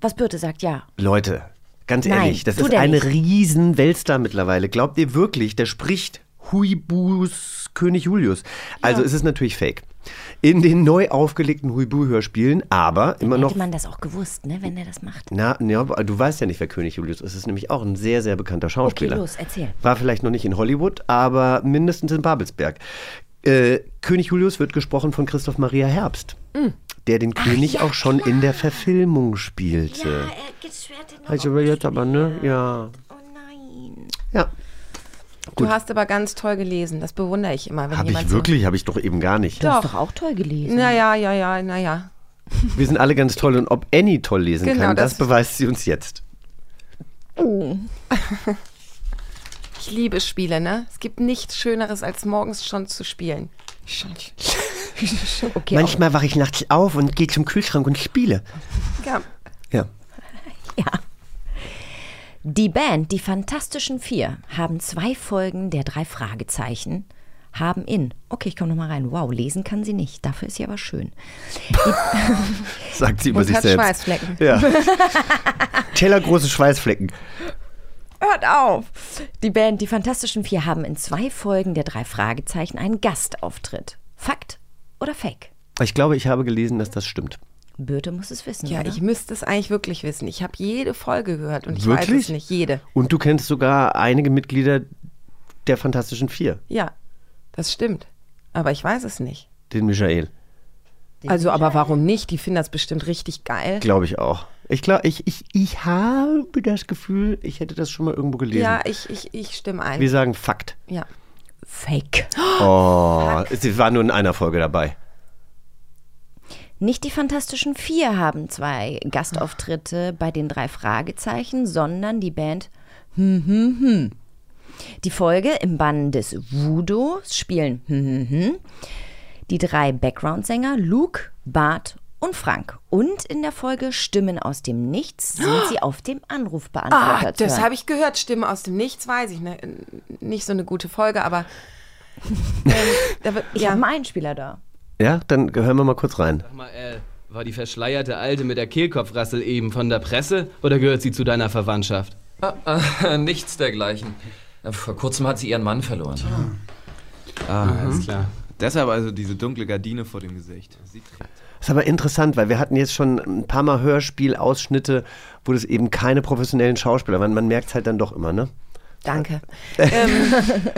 was Birte sagt, ja. Leute, ganz Nein, ehrlich, das ist eine nicht. riesen Weltstar mittlerweile. Glaubt ihr wirklich, der spricht Huibus König Julius? Also ist es natürlich fake. In den neu aufgelegten Huibu-Hörspielen, aber immer noch Hätte man das auch gewusst, ne, wenn er das macht. Na, ja, du weißt ja nicht, wer König Julius ist. Es ist nämlich auch ein sehr, sehr bekannter Schauspieler. los, erzähl. War vielleicht noch nicht in Hollywood, aber mindestens in Babelsberg. Äh, König Julius wird gesprochen von Christoph Maria Herbst, der den König auch schon in der Verfilmung spielte. Also jetzt aber, ne? Ja. Oh nein. Ja. Du hast aber ganz toll gelesen. Das bewundere ich immer, Habe ich wirklich? Habe ich doch eben gar nicht. Du hast doch auch toll gelesen. so. Naja, ja, ja, naja. Wir sind alle ganz toll und ob Annie toll lesen Genau, kann, das, das- beweist sie uns jetzt. Ich liebe Spiele, ne? Es gibt nichts Schöneres, als morgens schon zu spielen. Okay, Manchmal wache ich nachts auf und gehe zum Kühlschrank und spiele. Ja. Ja. Die Band Die Fantastischen Vier haben zwei Folgen der drei Fragezeichen haben in. Okay, ich komme nochmal rein. Wow, lesen kann sie nicht. Dafür ist sie aber schön. [LAUGHS] Sagt sie über Und sich hat selbst. Schweißflecken. Ja. [LAUGHS] Tellergroße Schweißflecken. Hört auf! Die Band Die Fantastischen Vier haben in zwei Folgen der drei Fragezeichen einen Gastauftritt. Fakt oder Fake? Ich glaube, ich habe gelesen, dass das stimmt. Birte muss es wissen. Ja, oder? ich müsste es eigentlich wirklich wissen. Ich habe jede Folge gehört und ich weiß Wirklich? es nicht. Jede. Und du kennst sogar einige Mitglieder der Fantastischen Vier, Ja, das stimmt. Aber ich weiß es nicht. den Michael. Also, aber warum nicht? Die finden das bestimmt richtig geil. Glaube ich auch. Ich glaube, ich, ich, ich habe das Gefühl, ich hätte das schon mal irgendwo gelesen. Ja, ich, ich, ich stimme ein. Wir sagen Fakt. Ja. Fake. Oh, sie war nur in einer Folge dabei. Nicht die Fantastischen Vier haben zwei Gastauftritte bei den drei Fragezeichen, sondern die Band Hm Hm Hm. Die Folge im Bann des Voodoo spielen Hm Hm Hm die drei Background-Sänger Luke, Bart und Frank. Und in der Folge Stimmen aus dem Nichts sind sie auf dem Anrufbeantworter Ah, zu das habe ich gehört. Stimme aus dem Nichts, weiß ich. Ne? Nicht so eine gute Folge, aber. [LAUGHS] Ähm, da wird, Ich ja. habe einen Einspieler da. Ja, dann hören wir mal kurz rein. Sag mal, äh, war die verschleierte Alte mit der Kehlkopfrassel eben von der Presse oder gehört sie zu deiner Verwandtschaft? Ah, [LAUGHS] nichts dergleichen. Vor kurzem hat sie ihren Mann verloren. Ah, alles klar. Deshalb also diese dunkle Gardine vor dem Gesicht. Das ist aber interessant, weil wir hatten jetzt schon ein paar Mal Hörspielausschnitte, wo das eben keine professionellen Schauspieler waren. Man merkt es halt dann doch immer, ne? Danke. [LAUGHS] ähm,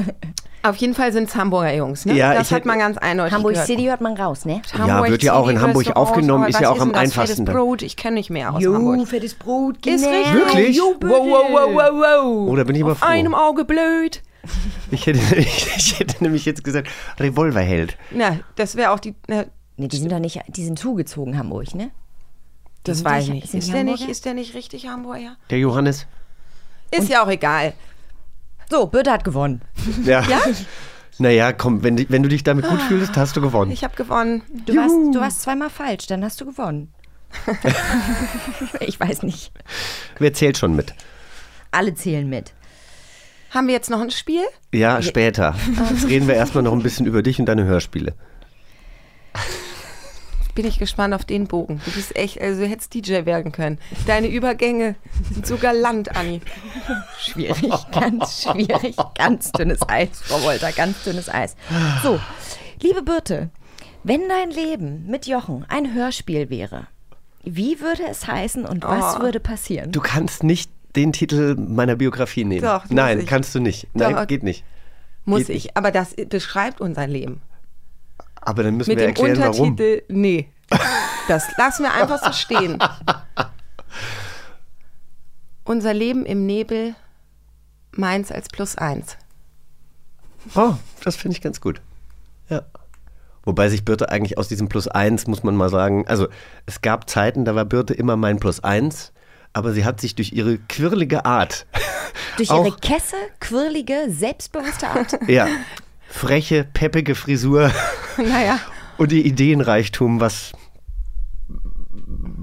[LAUGHS] auf jeden Fall sind es Hamburger Jungs, ne? Ja, das ich hat man ganz eindeutig Hamburg gehört. City hört man raus, ne? Ja, wird ja auch in Hamburg Restaurants, aufgenommen, ist ja auch am denn das? einfachsten Fettes. Brot, ich kenne nicht mehr aus Hamburg. fettes Brot, Ist richtig. Wirklich? Jo, wow, wow, wow, wow, wow. Oh, da bin ich aber Auf froh. einem Auge blöd. [LAUGHS] Ich hätte, ich, hätte nämlich jetzt gesagt, Revolverheld. Na, das wäre auch die. Na, Ne, die sind doch nicht, die sind zugezogen, Hamburg, ne? das sind weiß die- ich nicht. die Ist der nicht, ist der nicht richtig Hamburger? Der Johannes. Ist ja auch egal. So, Birte hat gewonnen. Ja. Naja, komm, wenn, wenn du dich damit gut fühlst, hast du gewonnen. Ich habe gewonnen. Du warst, du warst zweimal falsch, dann hast du gewonnen. [LAUGHS] ich weiß nicht. Wer zählt schon mit? Alle zählen mit. Haben wir jetzt noch ein Spiel? Ja, später. Jetzt reden wir erstmal noch ein bisschen über dich und deine Hörspiele. Bin ich gespannt auf den Bogen. Du bist echt, also du hättest DJ werden können. Deine Übergänge sind so galant, Anni. Schwierig, ganz schwierig. Ganz dünnes Eis, Frau Wolter, ganz dünnes Eis. So, liebe Birte, wenn dein Leben mit Jochen ein Hörspiel wäre, wie würde es heißen und was Oh. würde passieren? Du kannst nicht den Titel meiner Biografie nehmen. Doch, Nein, ich. kannst du nicht. Nein, Doch. geht nicht. Muss Geht ich. Aber das beschreibt unser Leben. Aber dann müssen Mit wir dem erklären, warum. Untertitel, nee. Das lassen wir einfach so stehen. [LAUGHS] Unser Leben im Nebel, meins als plus eins. Oh, das finde ich ganz gut. Ja. Wobei sich Birte eigentlich aus diesem Plus eins, muss man mal sagen, also es gab Zeiten, da war Birte immer mein Plus eins, aber sie hat sich durch ihre quirlige Art, Durch ihre [LAUGHS] Kesse, quirlige, selbstbewusste Art. ja, freche, peppige Frisur [LAUGHS] Naja. und ihr Ideenreichtum, was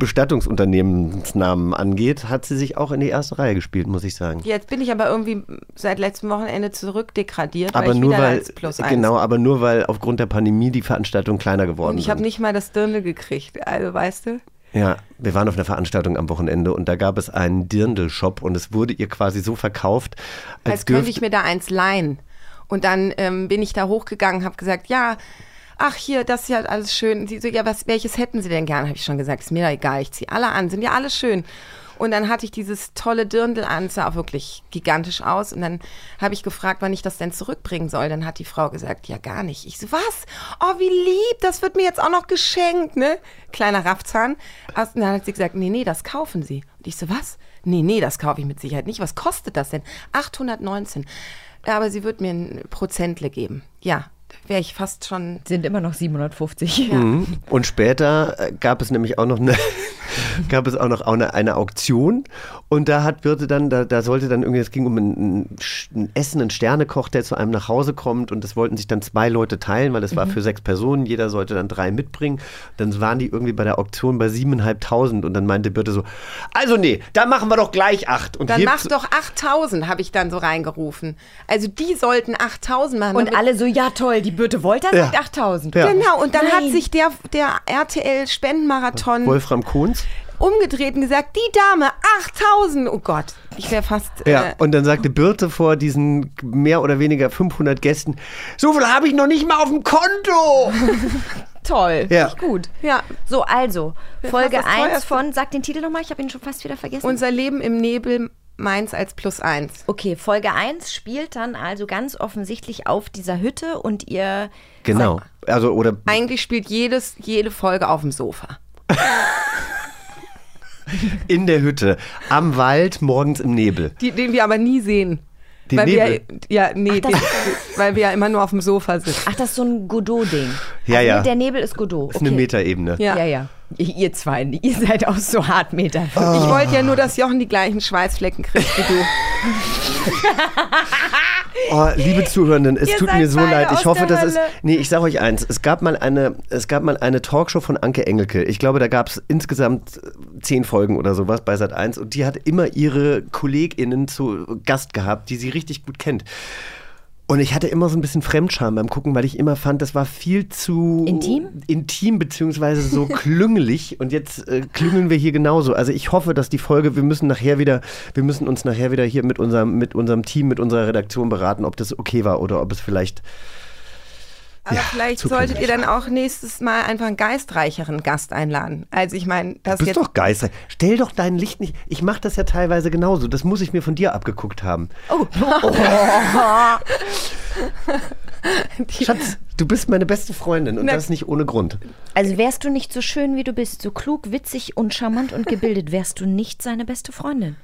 Bestattungsunternehmensnamen angeht, hat sie sich auch in die erste Reihe gespielt, muss ich sagen. Jetzt bin ich aber irgendwie seit letztem Wochenende zurückdegradiert, Aber weil ich nur weil, genau, aber nur weil aufgrund der Pandemie die Veranstaltungen kleiner geworden Und ich habe nicht mal das Dirndl gekriegt. Also, weißt du? Ja, wir waren auf einer Veranstaltung am Wochenende und da gab es einen Dirndl-Shop und es wurde ihr quasi so verkauft, als, als könnte ich mir da eins leihen. Und dann ähm, bin ich da hochgegangen, habe gesagt, ja, ach hier, das ist ja alles schön. Und sie so, ja, was, welches hätten Sie denn gern? Habe ich schon gesagt, ist mir da egal, ich ziehe alle an, sind ja alle schön. Und dann hatte ich dieses tolle Dirndl an, sah auch wirklich gigantisch aus. Und dann habe ich gefragt, wann ich das denn zurückbringen soll. Dann hat die Frau gesagt, ja gar nicht. Ich so, was? Oh, wie lieb, das wird mir jetzt auch noch geschenkt, ne? Kleiner Raffzahn. Und dann hat sie gesagt, nee, nee, das kaufen Sie. Und ich so, was? Nee, nee, das kaufe ich mit Sicherheit nicht. Was kostet das denn? 819. Ja, Aber sie wird mir ein Prozentle geben. Ja, wäre ich fast schon. Sind immer noch 750. Mhm. Und später äh, gab es nämlich auch noch eine, gab es auch noch eine, eine Auktion und da hat Birte dann, da, da sollte dann irgendwie, es ging um ein, ein, Essen, einen Sternekoch, der zu einem nach Hause kommt und das wollten sich dann zwei Leute teilen, weil es war Mhm. für sechs Personen, jeder sollte dann drei mitbringen. Dann waren die irgendwie bei der Auktion bei siebeneinhalbtausend und dann meinte Birte so, also nee, da machen wir doch gleich acht. Und Dann mach doch 8000, habe ich dann so reingerufen. Also die sollten 8000 machen. Und alle so, ja toll, die Birte Wolter Ja. sagt 8000. Ja. Genau, und dann hat Nein. sich der, der RTL-Spendenmarathon Wolfram Kohns. Umgedreht und gesagt, die Dame, 8000. Oh Gott, ich wäre fast. Ja, Äh, und dann sagte Birte vor diesen mehr oder weniger 500 Gästen, so viel habe ich noch nicht mal auf dem Konto. [LAUGHS] Toll, Ja. richtig gut. ja, So, also, Folge fast das 1 teuerste. von, sag den Titel nochmal, ich habe ihn schon fast wieder vergessen. unser Leben im Nebel, meins als plus eins. okay, Folge 1 spielt dann also ganz offensichtlich auf dieser Hütte und ihr Genau. Also, oder Eigentlich spielt jedes, jede Folge auf dem Sofa. [LAUGHS] [LAUGHS] in der Hütte, am Wald, morgens im Nebel. Die, den wir aber nie sehen. Den weil Nebel? Wir, ja, nee, den, weil wir ja immer nur auf dem Sofa sitzen. Ach, das ist so ein Godot-Ding. Ja, also ja. Der Nebel ist Godot. Das ist eine Metaebene. Ja. Ja, ja. [LAUGHS] Ihr zwei, ihr seid auch so Hartmeter. Ich wollte ja nur, dass Jochen die gleichen Schweißflecken kriegt wie du. [LAUGHS] Oh, liebe Zuhörenden, es Ihr tut mir so leid. Ich hoffe, das ist. Nee, ich sage euch eins. Es gab mal eine, es gab mal eine Talkshow von Anke Engelke. Ich glaube, da gab es insgesamt äh, zehn Folgen oder sowas bei Sat 1 und die hat immer ihre KollegInnen zu Gast gehabt, die sie richtig gut kennt. Und ich hatte immer so ein bisschen Fremdscham beim Gucken, weil ich immer fand, das war viel zu Intim? intim beziehungsweise so [LAUGHS] klüngelig. Und jetzt äh, klüngeln wir hier genauso. Also ich hoffe, dass die Folge, wir müssen nachher wieder, wir müssen uns nachher wieder hier mit unserem, mit unserem Team, mit unserer Redaktion beraten, ob das okay war oder ob es vielleicht. Aber Ja, vielleicht solltet ihr dann auch nächstes Mal einfach einen geistreicheren Gast einladen. Also ich meine, das Du bist doch geistreich. Stell doch dein Licht nicht. Ich mache das ja teilweise genauso. Das muss ich mir von dir abgeguckt haben. Oh. [LAUGHS] [LAUGHS] Schatz, du bist meine beste Freundin und Na- das nicht ohne Grund. Also wärst du nicht so schön, wie du bist, so klug, witzig und charmant und gebildet, wärst du nicht seine beste Freundin.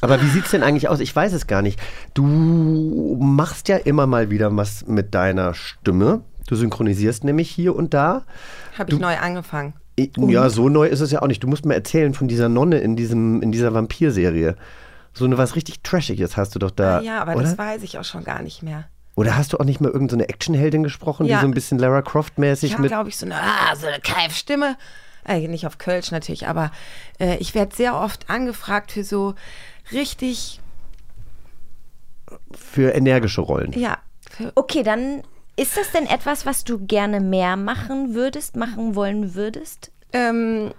Aber wie sieht's denn eigentlich aus? Ich weiß es gar nicht. Du machst ja immer mal wieder was mit deiner Stimme. Du synchronisierst nämlich hier und da. Habe ich neu angefangen. Ja, so neu ist es ja auch nicht. Du musst mir erzählen von dieser Nonne in, diesem, in dieser Vampirserie. So eine was richtig Trashiges hast du doch da. Ah, ja, aber oder? das weiß ich auch schon gar nicht mehr. Oder hast du auch nicht mal irgendeine so Actionheldin gesprochen, Ja. die so ein bisschen Lara Croft-mäßig Ich habe, mit. glaube ich, so eine, ah, so eine Keifstimme. Äh, nicht auf Kölsch natürlich, aber äh, ich werde sehr oft angefragt für so richtig, Für energische Rollen. ja, Okay, dann Ist das denn etwas, was du gerne mehr machen würdest, machen wollen würdest? Ähm,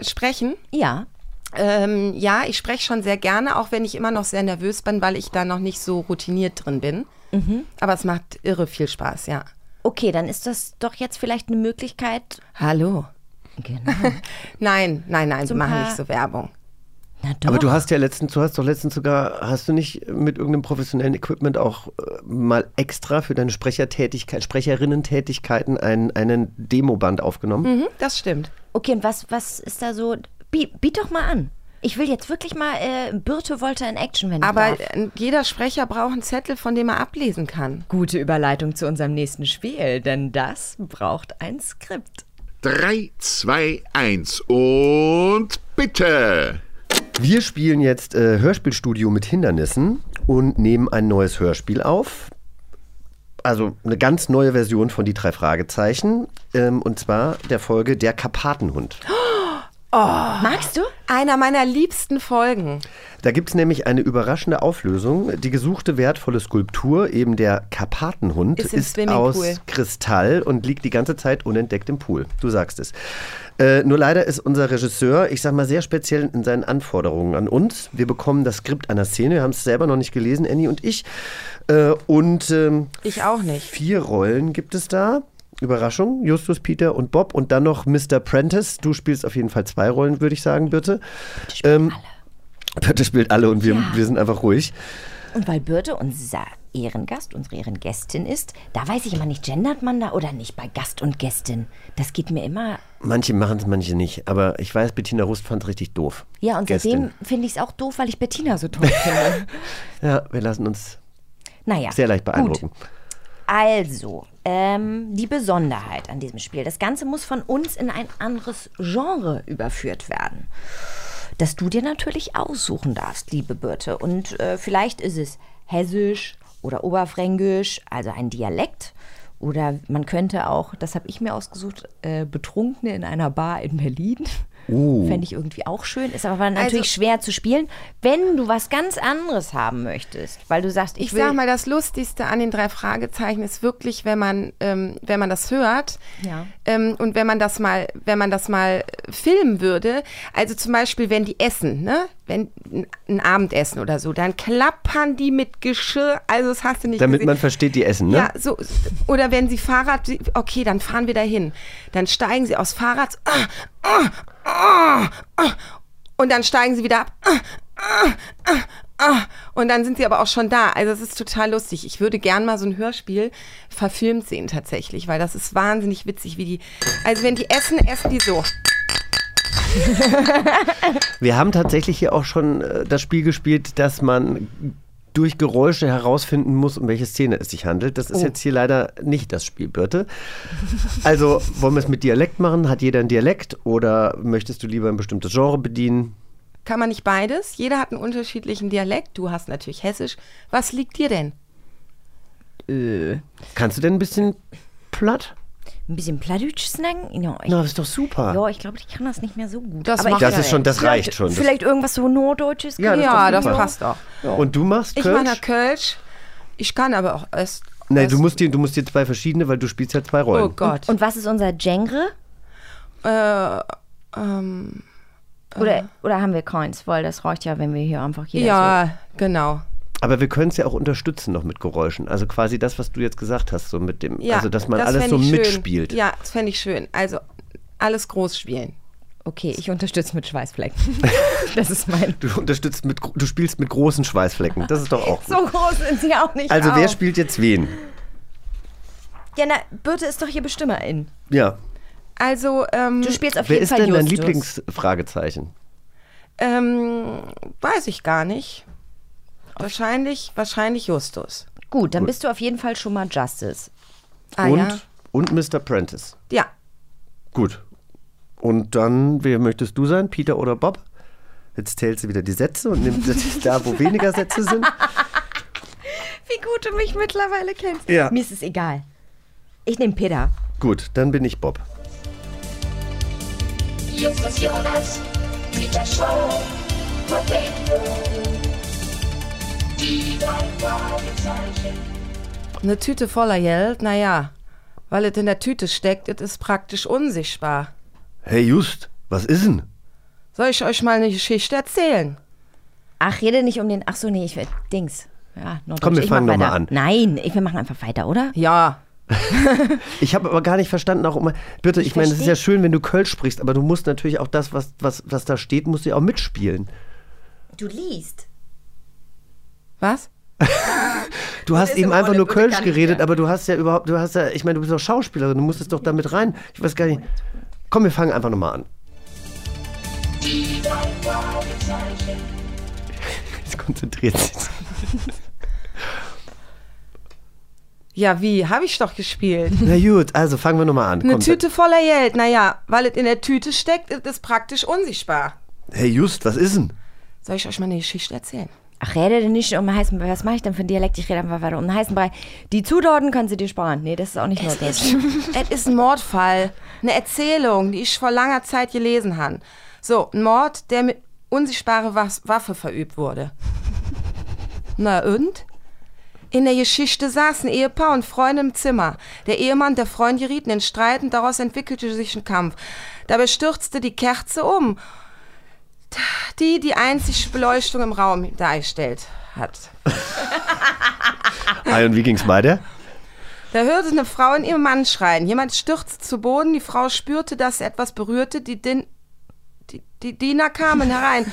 sprechen? Ja. Ähm, ja, ich spreche schon sehr gerne, auch wenn ich immer noch sehr nervös bin, weil ich da noch nicht so routiniert drin bin. Mhm. Aber es macht irre viel Spaß, ja. Okay, dann ist das doch jetzt vielleicht eine Möglichkeit. Hallo. Genau. [LAUGHS] Nein, nein, nein, So wir machen nicht so Werbung. Na doch. Aber du hast ja letztens, du hast doch letztens sogar, hast du nicht mit irgendeinem professionellen Equipment auch äh, mal extra für deine Sprechertätigkeit, Sprecherinnen-Tätigkeiten einen, einen Demoband aufgenommen? Mhm, das stimmt. Okay, und was, was ist da so? Biet, biet doch mal an. Ich will jetzt wirklich mal äh, Birte Wolter in Action, wenn Aber ich darf. äh, jeder Sprecher braucht einen Zettel, von dem er ablesen kann. Gute Überleitung zu unserem nächsten Spiel, denn das braucht ein Skript. 3, 2, 1 und bitte. Wir spielen jetzt äh, Hörspielstudio mit Hindernissen und nehmen ein neues Hörspiel auf. Also eine ganz neue Version von die drei Fragezeichen. Ähm, und zwar der Folge Der Karpatenhund. [GASPS] Oh, Magst du? Einer meiner liebsten Folgen. Da gibt es nämlich eine überraschende Auflösung. Die gesuchte wertvolle Skulptur, eben der Karpatenhund, Ist ist aus Kristall und liegt die ganze Zeit unentdeckt im Pool. Du sagst es. Äh, nur leider ist unser Regisseur, ich sag mal, sehr speziell in seinen Anforderungen an uns. Wir bekommen das Skript einer Szene, wir haben es selber noch nicht gelesen, Annie und ich. Äh, und ähm, Ich auch nicht. vier Rollen gibt es da. Überraschung, Justus, Peter und Bob und dann noch Mr. Prentice. Du spielst auf jeden Fall zwei Rollen, würde ich sagen, Birte. Ähm, Birte spielt alle und wir, Ja. wir sind einfach ruhig. Und weil Birte unser Ehrengast, unsere Ehrengästin ist, da weiß ich immer nicht, gendert man da oder nicht bei Gast und Gästin. Das geht mir immer. Manche machen es, manche nicht. Aber ich weiß, Bettina Rust fand es richtig doof. Ja, und Gästin. seitdem finde ich es auch doof, weil ich Bettina so toll finde. [LAUGHS] Ja, wir lassen uns Naja. sehr leicht beeindrucken. Also, ähm, die Besonderheit an diesem Spiel. Das Ganze muss von uns in ein anderes Genre überführt werden. Das du dir natürlich aussuchen darfst, liebe Birte. Und äh, vielleicht ist es Hessisch oder Oberfränkisch, also ein Dialekt. Oder man könnte auch, das habe ich mir ausgesucht, äh, Betrunkene in einer Bar in Berlin. Uh. Fände ich irgendwie auch schön. Ist aber natürlich Also- schwer zu spielen, wenn du was ganz anderes haben möchtest. Weil du sagst, ich, Ich will. sag mal, das Lustigste an den drei Fragezeichen ist wirklich, wenn man, ähm, wenn man das hört Ja. ähm, und wenn man das mal, wenn man das mal filmen würde. Also zum Beispiel, wenn die essen, ne? Wenn ein- Abendessen oder so, dann klappern die mit Geschirr. Also das hast du nicht Damit gesehen. man versteht, die essen, ne? Ja, so. Oder wenn sie Fahrrad, okay, dann fahren wir dahin. Dann steigen sie aus Fahrrad. Ah, ah, ah, ah, und dann steigen sie wieder ab. Und dann sind sie aber auch schon da. Also es ist total lustig. Ich würde gern mal so ein Hörspiel verfilmt sehen tatsächlich, weil das ist wahnsinnig witzig, wie die. Also wenn die essen, essen die so. Wir haben tatsächlich hier auch schon äh, das Spiel gespielt, dass man durch Geräusche herausfinden muss, um welche Szene es sich handelt. Das ist Oh. jetzt hier leider nicht das Spiel, Birte. Also, wollen wir es mit Dialekt machen? Hat jeder einen Dialekt oder möchtest du lieber ein bestimmtes Genre bedienen? Kann man nicht beides? Jeder hat einen unterschiedlichen Dialekt. Du hast natürlich Hessisch. Was liegt dir denn? Äh, Kannst du denn ein bisschen platt? Ein bisschen Plattdeutsch snacken? Ja, ich, Na, das ist doch super. ja, ich glaube, ich kann das nicht mehr so gut. Das Aber macht ich, Das ist schon, das reicht schon. Das, Vielleicht irgendwas so Norddeutsches? Ja, das ja, doch das passt auch. und du machst Ich Kölsch? meine Kölsch. Ich kann aber auch erst. Nein, du musst, dir, du musst dir zwei verschiedene, weil du spielst ja zwei Rollen. Oh Gott. Und was ist unser Genre? Äh, ähm, Oder, oder haben wir Coins? Weil das reicht ja, wenn wir hier einfach jeder ja, genau. Aber wir können es ja auch unterstützen noch mit Geräuschen. Also quasi das, was du jetzt gesagt hast, so mit dem, Ja, also dass man das alles fänd so ich schön. mitspielt. Ja, das fände ich schön. Also alles groß spielen. Okay, ich unterstütze mit Schweißflecken. [LAUGHS] das ist mein. Du unterstützt mit, du spielst mit großen Schweißflecken. Das ist doch auch gut. So groß sind sie auch nicht. Also wer auch. spielt jetzt wen? Ja, na, Birte ist doch hier Bestimmerin. Ja. Also, ähm, Du spielst auf Wer jeden ist Fall denn dein Justus. Lieblingsfragezeichen? ähm, weiß ich gar nicht. Wahrscheinlich, wahrscheinlich Justus. Gut, dann bist du auf jeden Fall schon mal Justice. Ah und, ja. und Mr. Prentice. Ja. Gut. Und dann, wer möchtest du sein? Peter oder Bob? Jetzt zählt sie wieder die Sätze und nimmt da, wo weniger Sätze sind. [LAUGHS] Wie gut du mich mittlerweile kennst. Ja. Mir ist es egal. Ich nehme Peter. Gut, dann bin ich Bob. Justus Jonas, Peter Show, Potato. Die. Eine Tüte voller Geld, naja, weil es in der Tüte steckt, es ist praktisch unsichtbar. Hey Just, was ist denn? Soll ich euch mal eine Geschichte erzählen? Ach, rede nicht um den. Ach so, nee, ich will. Dings. Ja, Norddeutsch. Komm, wir ich fangen mach doch mal weiter. an. Nein, ich, wir machen einfach weiter, oder? Ja. [LAUGHS] Ich habe aber gar nicht verstanden, auch immer, bitte, ich, Ich meine, es ist ja schön, wenn du Kölsch sprichst, aber du musst natürlich auch das, was, was, was da steht, musst du ja auch mitspielen. Du liest. Was? [LAUGHS] Du hast eben einfach nur Kölsch geredet, aber du hast ja überhaupt, du hast ja, ich meine, du bist doch Schauspielerin, du musstest doch damit rein. Ich weiß gar nicht. Komm, wir fangen einfach nochmal an. Jetzt konzentriert sich. [LAUGHS] Ja, wie? Habe ich doch gespielt. Na gut, also fangen wir nochmal an. Eine Komm, Tüte voller Geld, naja, weil es in der Tüte steckt, ist es praktisch unsichtbar. Hey Just, was ist denn? Soll ich euch mal eine Geschichte erzählen? Ach, rede denn nicht um heißen Brei. Was mache ich denn für einen Dialekt? Ich rede einfach weiter um heißen Brei. Die Zutaten können sie dir sparen. Nee, das ist auch nicht Norddeutsch. ist, [LAUGHS] es ist ein Mordfall. Eine Erzählung, die ich vor langer Zeit gelesen habe. So, ein Mord, der mit unsichtbarer Waffe verübt wurde. Na und? In der Geschichte saßen Ehepaar und Freunde im Zimmer. Der Ehemann und der Freund gerieten in Streit und daraus entwickelte sich ein Kampf. Dabei stürzte die Kerze um, die die einzige Beleuchtung im Raum dargestellt hat. [LAUGHS] Ah, und wie ging's weiter? Da hörte eine Frau in ihrem Mann schreien. Jemand stürzte zu Boden. Die Frau spürte, dass etwas berührte. Die, Din die, die Diener kamen herein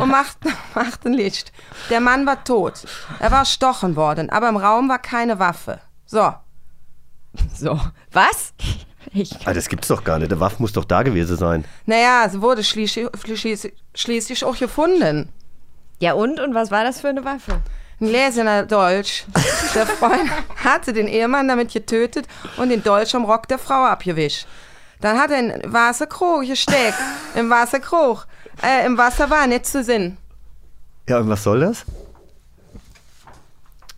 und machten, [LAUGHS] machten Licht. Der Mann war tot. Er war erstochen worden, aber im Raum war keine Waffe. So. So. Was? Ich Ah, das gibt's doch gar nicht. Der Waff muss doch da gewesen sein. Naja, sie wurde schließlich, schließlich, schließlich auch gefunden. Ja, und? Und was war das für eine Waffe? Ein gläserner Dolch. Der Freund hatte den Ehemann damit getötet und den Dolch am Rock der Frau abgewischt. Dann hat er in Wasserkrug gesteckt. Im Wasserkrug. Äh, im Wasser war nicht zu sehen. Ja, und was soll das?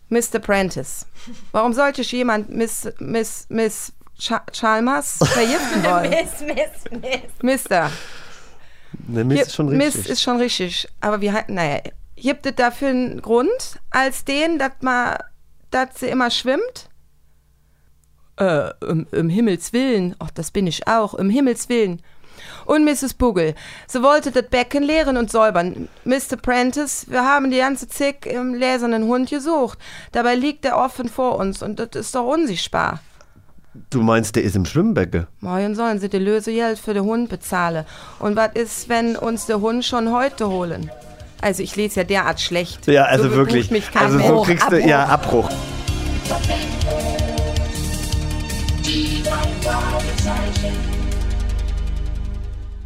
Mr. Prentice. Warum sollte ich jemand Miss, Miss, Miss Cha Chalmers vergiften [LAUGHS] wollen? Miss, Miss, Miss. Mister. Ne, Mist ist schon richtig. Mist ist schon richtig. Aber wir hatten, naja, gibt es dafür einen Grund, als den, dass man, dass sie immer schwimmt? Äh, um, um Himmels Willen. Ach, das bin ich auch, um Himmels Willen. Und Mrs. Bugel, sie wollte das Becken leeren und säubern. Mr. Prentice, wir haben die ganze Zick im gläsernen Hund gesucht. Dabei liegt er offen vor uns und das ist doch unsichtbar. Du meinst, der ist im Schwimmbecken? Morgen sollen sie die Lösegeld für den Hund bezahlen. Und was ist, wenn uns der Hund schon heute holen? Also ich lese ja derart schlecht. Ja, also so wirklich. Mich kein also so kriegst du, ja, Abbruch. Die Fragezeichen.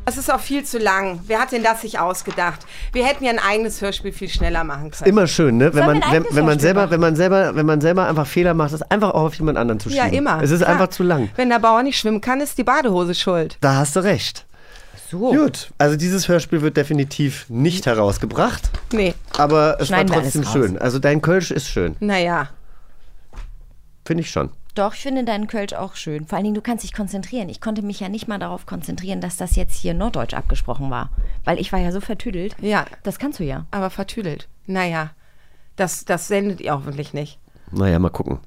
Das ist auch viel zu lang. Wer hat denn das sich ausgedacht? Wir hätten ja ein eigenes Hörspiel viel schneller machen können. Immer schön, ne? Wenn man, wenn, wenn man selber, machen? wenn man selber, wenn man selber einfach Fehler macht, das einfach auch auf jemand anderen zu Ja, schieben. immer. Es ist Klar. einfach zu lang. Wenn der Bauer nicht schwimmen kann, ist die Badehose schuld. Da hast du recht. So. Gut, also dieses Hörspiel wird definitiv nicht herausgebracht, Nee, aber es Schneiden war trotzdem schön. Also dein Kölsch ist schön, naja. finde ich schon. Doch, ich finde deinen Kölsch auch schön. Vor allen Dingen, du kannst dich konzentrieren. Ich konnte mich ja nicht mal darauf konzentrieren, dass das jetzt hier Norddeutsch abgesprochen war. Weil ich war ja so vertüdelt. Ja, Das kannst du ja. aber vertüdelt. Naja, das, das sendet ihr hoffentlich nicht. Naja, mal gucken.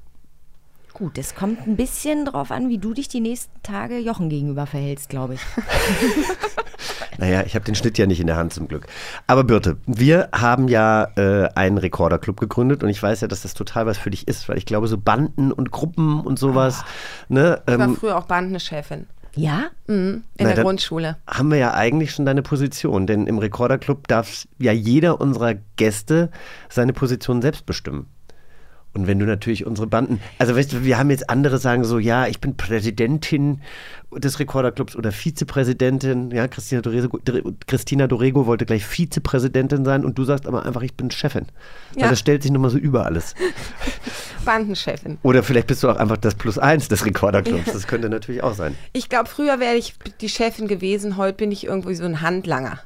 Gut, es kommt ein bisschen drauf an, wie du dich die nächsten Tage Jochen gegenüber verhältst, glaube ich. [LAUGHS] Naja, ich habe den Schnitt ja nicht in der Hand zum Glück. Aber Birte, wir haben ja äh, einen Rekorderclub gegründet und ich weiß ja, dass das total was für dich ist, weil ich glaube, so Banden und Gruppen und sowas, ne, Ich war ähm, früher auch Bandenchefin. Ja? Mhm, in Na, der Grundschule. haben wir ja eigentlich schon deine Position, denn im Rekorderclub darf ja jeder unserer Gäste seine Position selbst bestimmen. Und wenn du natürlich unsere Banden, also weißt du, wir haben jetzt andere sagen so, ja, ich bin Präsidentin des Rekorderclubs oder Vizepräsidentin, ja, Christina Dorego, Christina Dorego wollte gleich Vizepräsidentin sein und du sagst aber einfach, ich bin Chefin. Ja. das stellt sich nochmal so über alles. [LAUGHS] Bandenchefin. Oder vielleicht bist du auch einfach das Plus eins des Rekorderclubs, das könnte natürlich auch sein. Ich glaube, früher wäre ich die Chefin gewesen, heute bin ich irgendwie so ein Handlanger.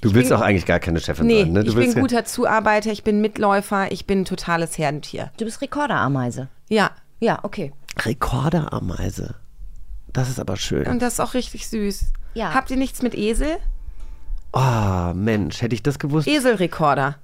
Du willst bin- auch eigentlich gar keine Chefin Nee, sein, ne? Du ich bin guter Zuarbeiter, ich bin Mitläufer, ich bin ein totales Herdentier. Du bist Rekorderameise. Ja, Ja, okay. Rekorderameise. Das ist aber schön. und das ist auch richtig süß. Ja. Habt ihr nichts mit Esel? Oh, Mensch, hätte ich das gewusst. Eselrekorder.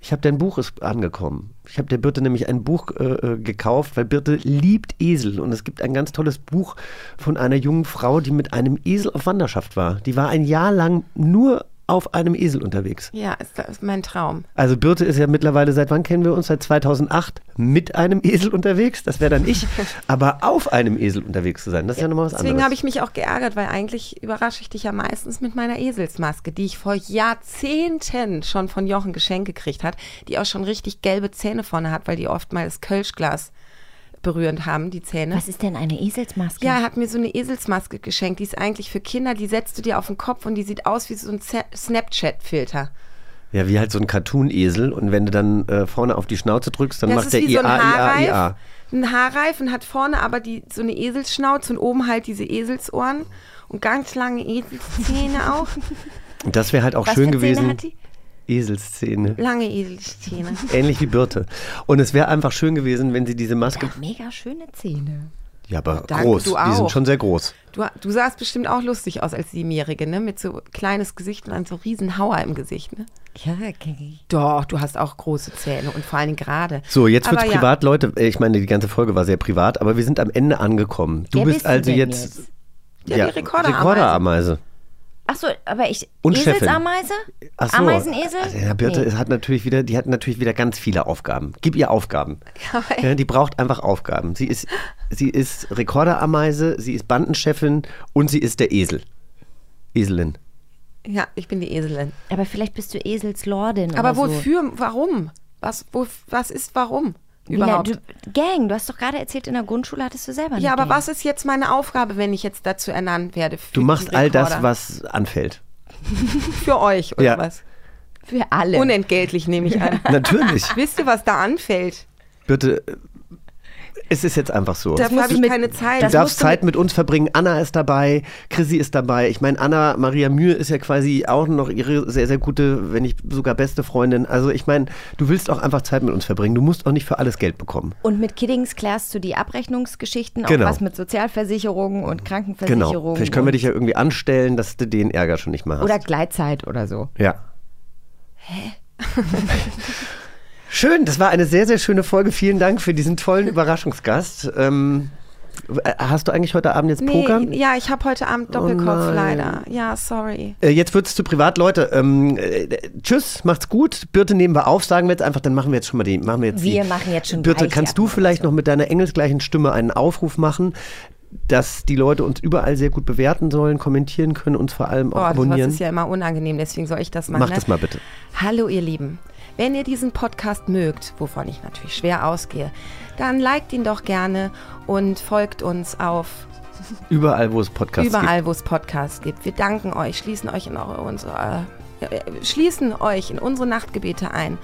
Ich habe dein Buch ist angekommen. Ich habe der Birte nämlich ein Buch äh, äh, gekauft, weil Birte liebt Esel. Und es gibt ein ganz tolles Buch von einer jungen Frau, die mit einem Esel auf Wanderschaft war. Die war ein Jahr lang nur auf einem Esel unterwegs. Ja, ist, ist mein Traum. Also Birte ist ja mittlerweile, seit wann kennen wir uns? Seit 2008 mit einem Esel unterwegs. Das wäre dann ich. [LAUGHS] Aber auf einem Esel unterwegs zu sein, das ist ja nochmal was Deswegen anderes. habe ich mich auch geärgert, weil eigentlich überrasche ich dich ja meistens mit meiner Eselsmaske, die ich vor Jahrzehnten schon von Jochen geschenkt gekriegt hat, die auch schon richtig gelbe Zähne vorne hat, weil die oft mal das Kölschglas berührend haben, die Zähne. Was ist denn eine Eselsmaske? Ja, er hat mir so eine Eselsmaske geschenkt. Die ist eigentlich für Kinder, die setzt du dir auf den Kopf und die sieht aus wie so ein Snapchat-Filter. Ja, wie halt so ein Cartoon-Esel. Und wenn du dann äh, vorne auf die Schnauze drückst, dann Das macht der wie so ein IA, IA, Haarreif. IA. Ein Haarreif und hat vorne aber die, so eine Eselsschnauze und oben halt diese Eselsohren und ganz lange Eselszähne auch. Und das wäre halt auch Was schön für Zähne gewesen. Eselszähne. Lange Eselszähne. Ähnlich wie Birte. Und es wäre einfach schön gewesen, wenn sie diese Maske. Mega schöne Zähne. Ja, aber Danke, groß. du Die sind schon sehr groß. Du, du sahst bestimmt auch lustig aus als Siebenjährige, ne? Mit so kleines Gesicht und dann so riesen Hauer im Gesicht, ne? Ja, ich. Doch, du hast auch große Zähne und vor allen Dingen gerade. So, jetzt wird's Aber ja. privat, Leute. äh, Ich meine, die ganze Folge war sehr privat, aber wir sind am Ende angekommen. Du Wer bist also jetzt. jetzt? Ja, die Rekorderameise. Rekorderameise. Achso, aber ich. Und. Eselsameise? Ach so. Ameisenesel? Also, ja, Birte Nee. es hat natürlich wieder, die hat natürlich wieder ganz viele Aufgaben. Gib ihr Aufgaben. Ja, die braucht einfach Aufgaben. Sie ist, sie ist Rekorderameise, sie ist Bandenchefin und sie ist der Esel. Eselin. Ja, ich bin die Eselin. Aber vielleicht bist du Eselslordin. Aber oder so. wofür? Warum? Was, wo, was ist warum? Lina, Überhaupt? Du, Gang, du hast doch gerade erzählt, in der Grundschule hattest du selber ja, aber Gang. was ist jetzt meine Aufgabe, wenn ich jetzt dazu ernannt werde? Für Du machst all das, was anfällt. [LAUGHS] Für euch, oder Ja. was? Für alle. Unentgeltlich nehme ich an. [LAUGHS] Natürlich. Wisst ihr, was da anfällt? Bitte, es ist jetzt einfach so. Dafür habe ich keine Zeit. Du darfst Zeit mit uns verbringen. Anna ist dabei, Chrissy ist dabei. Ich meine, Anna Maria Mühe ist ja quasi auch noch ihre sehr, sehr gute, wenn nicht sogar beste Freundin. Also ich meine, du willst auch einfach Zeit mit uns verbringen. Du musst auch nicht für alles Geld bekommen. Und mit Kiddings klärst du die Abrechnungsgeschichten, Genau. auch was mit Sozialversicherungen und Genau. Krankenversicherungen. Vielleicht können wir dich ja irgendwie anstellen, dass du den Ärger schon nicht mehr hast. Oder Gleitzeit oder so. ja. [LAUGHS] Schön, das war eine sehr, sehr schöne Folge. Vielen Dank für diesen tollen [LAUGHS] Überraschungsgast. Ähm, äh, hast du eigentlich heute Abend jetzt? Nee, ja, ich habe heute Abend Doppelkopf Oh leider. Ja, sorry. Äh, Jetzt wird es zu privat, Leute. Ähm, äh, tschüss, macht's gut. Birte nehmen wir auf, sagen wir jetzt einfach, dann machen wir jetzt schon mal die. Machen wir jetzt Wir die. machen jetzt schon Birte, kannst du vielleicht noch mit deiner engelsgleichen Stimme einen Aufruf machen, dass die Leute uns überall sehr gut bewerten sollen, kommentieren können, uns vor allem auch das abonnieren? ist ja immer unangenehm, deswegen soll ich das machen. Mach ne? das mal bitte. Hallo ihr Lieben, wenn ihr diesen Podcast mögt, wovon ich natürlich schwer ausgehe, dann liked ihn doch gerne und folgt uns auf Überall, wo es Podcasts überall, wo es Podcasts gibt. Wir danken euch, schließen euch in eure, unsere, äh, schließen euch in unsere Nachtgebete ein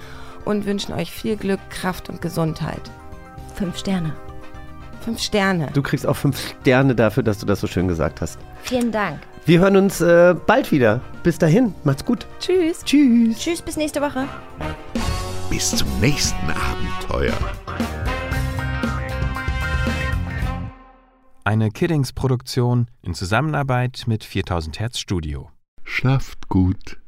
und wünschen euch viel Glück, Kraft und Gesundheit. Fünf Sterne. Fünf Sterne. gibt. Du kriegst auch fünf Sterne dafür, dass du das so schön gesagt hast. Vielen Dank. Wir hören uns äh, bald wieder. Bis dahin, macht's gut. Tschüss. Tschüss. Tschüss, bis nächste Woche. Bis zum nächsten Abenteuer. Eine Kiddings-Produktion in Zusammenarbeit mit 4000 Hertz Studio. Schlaft gut.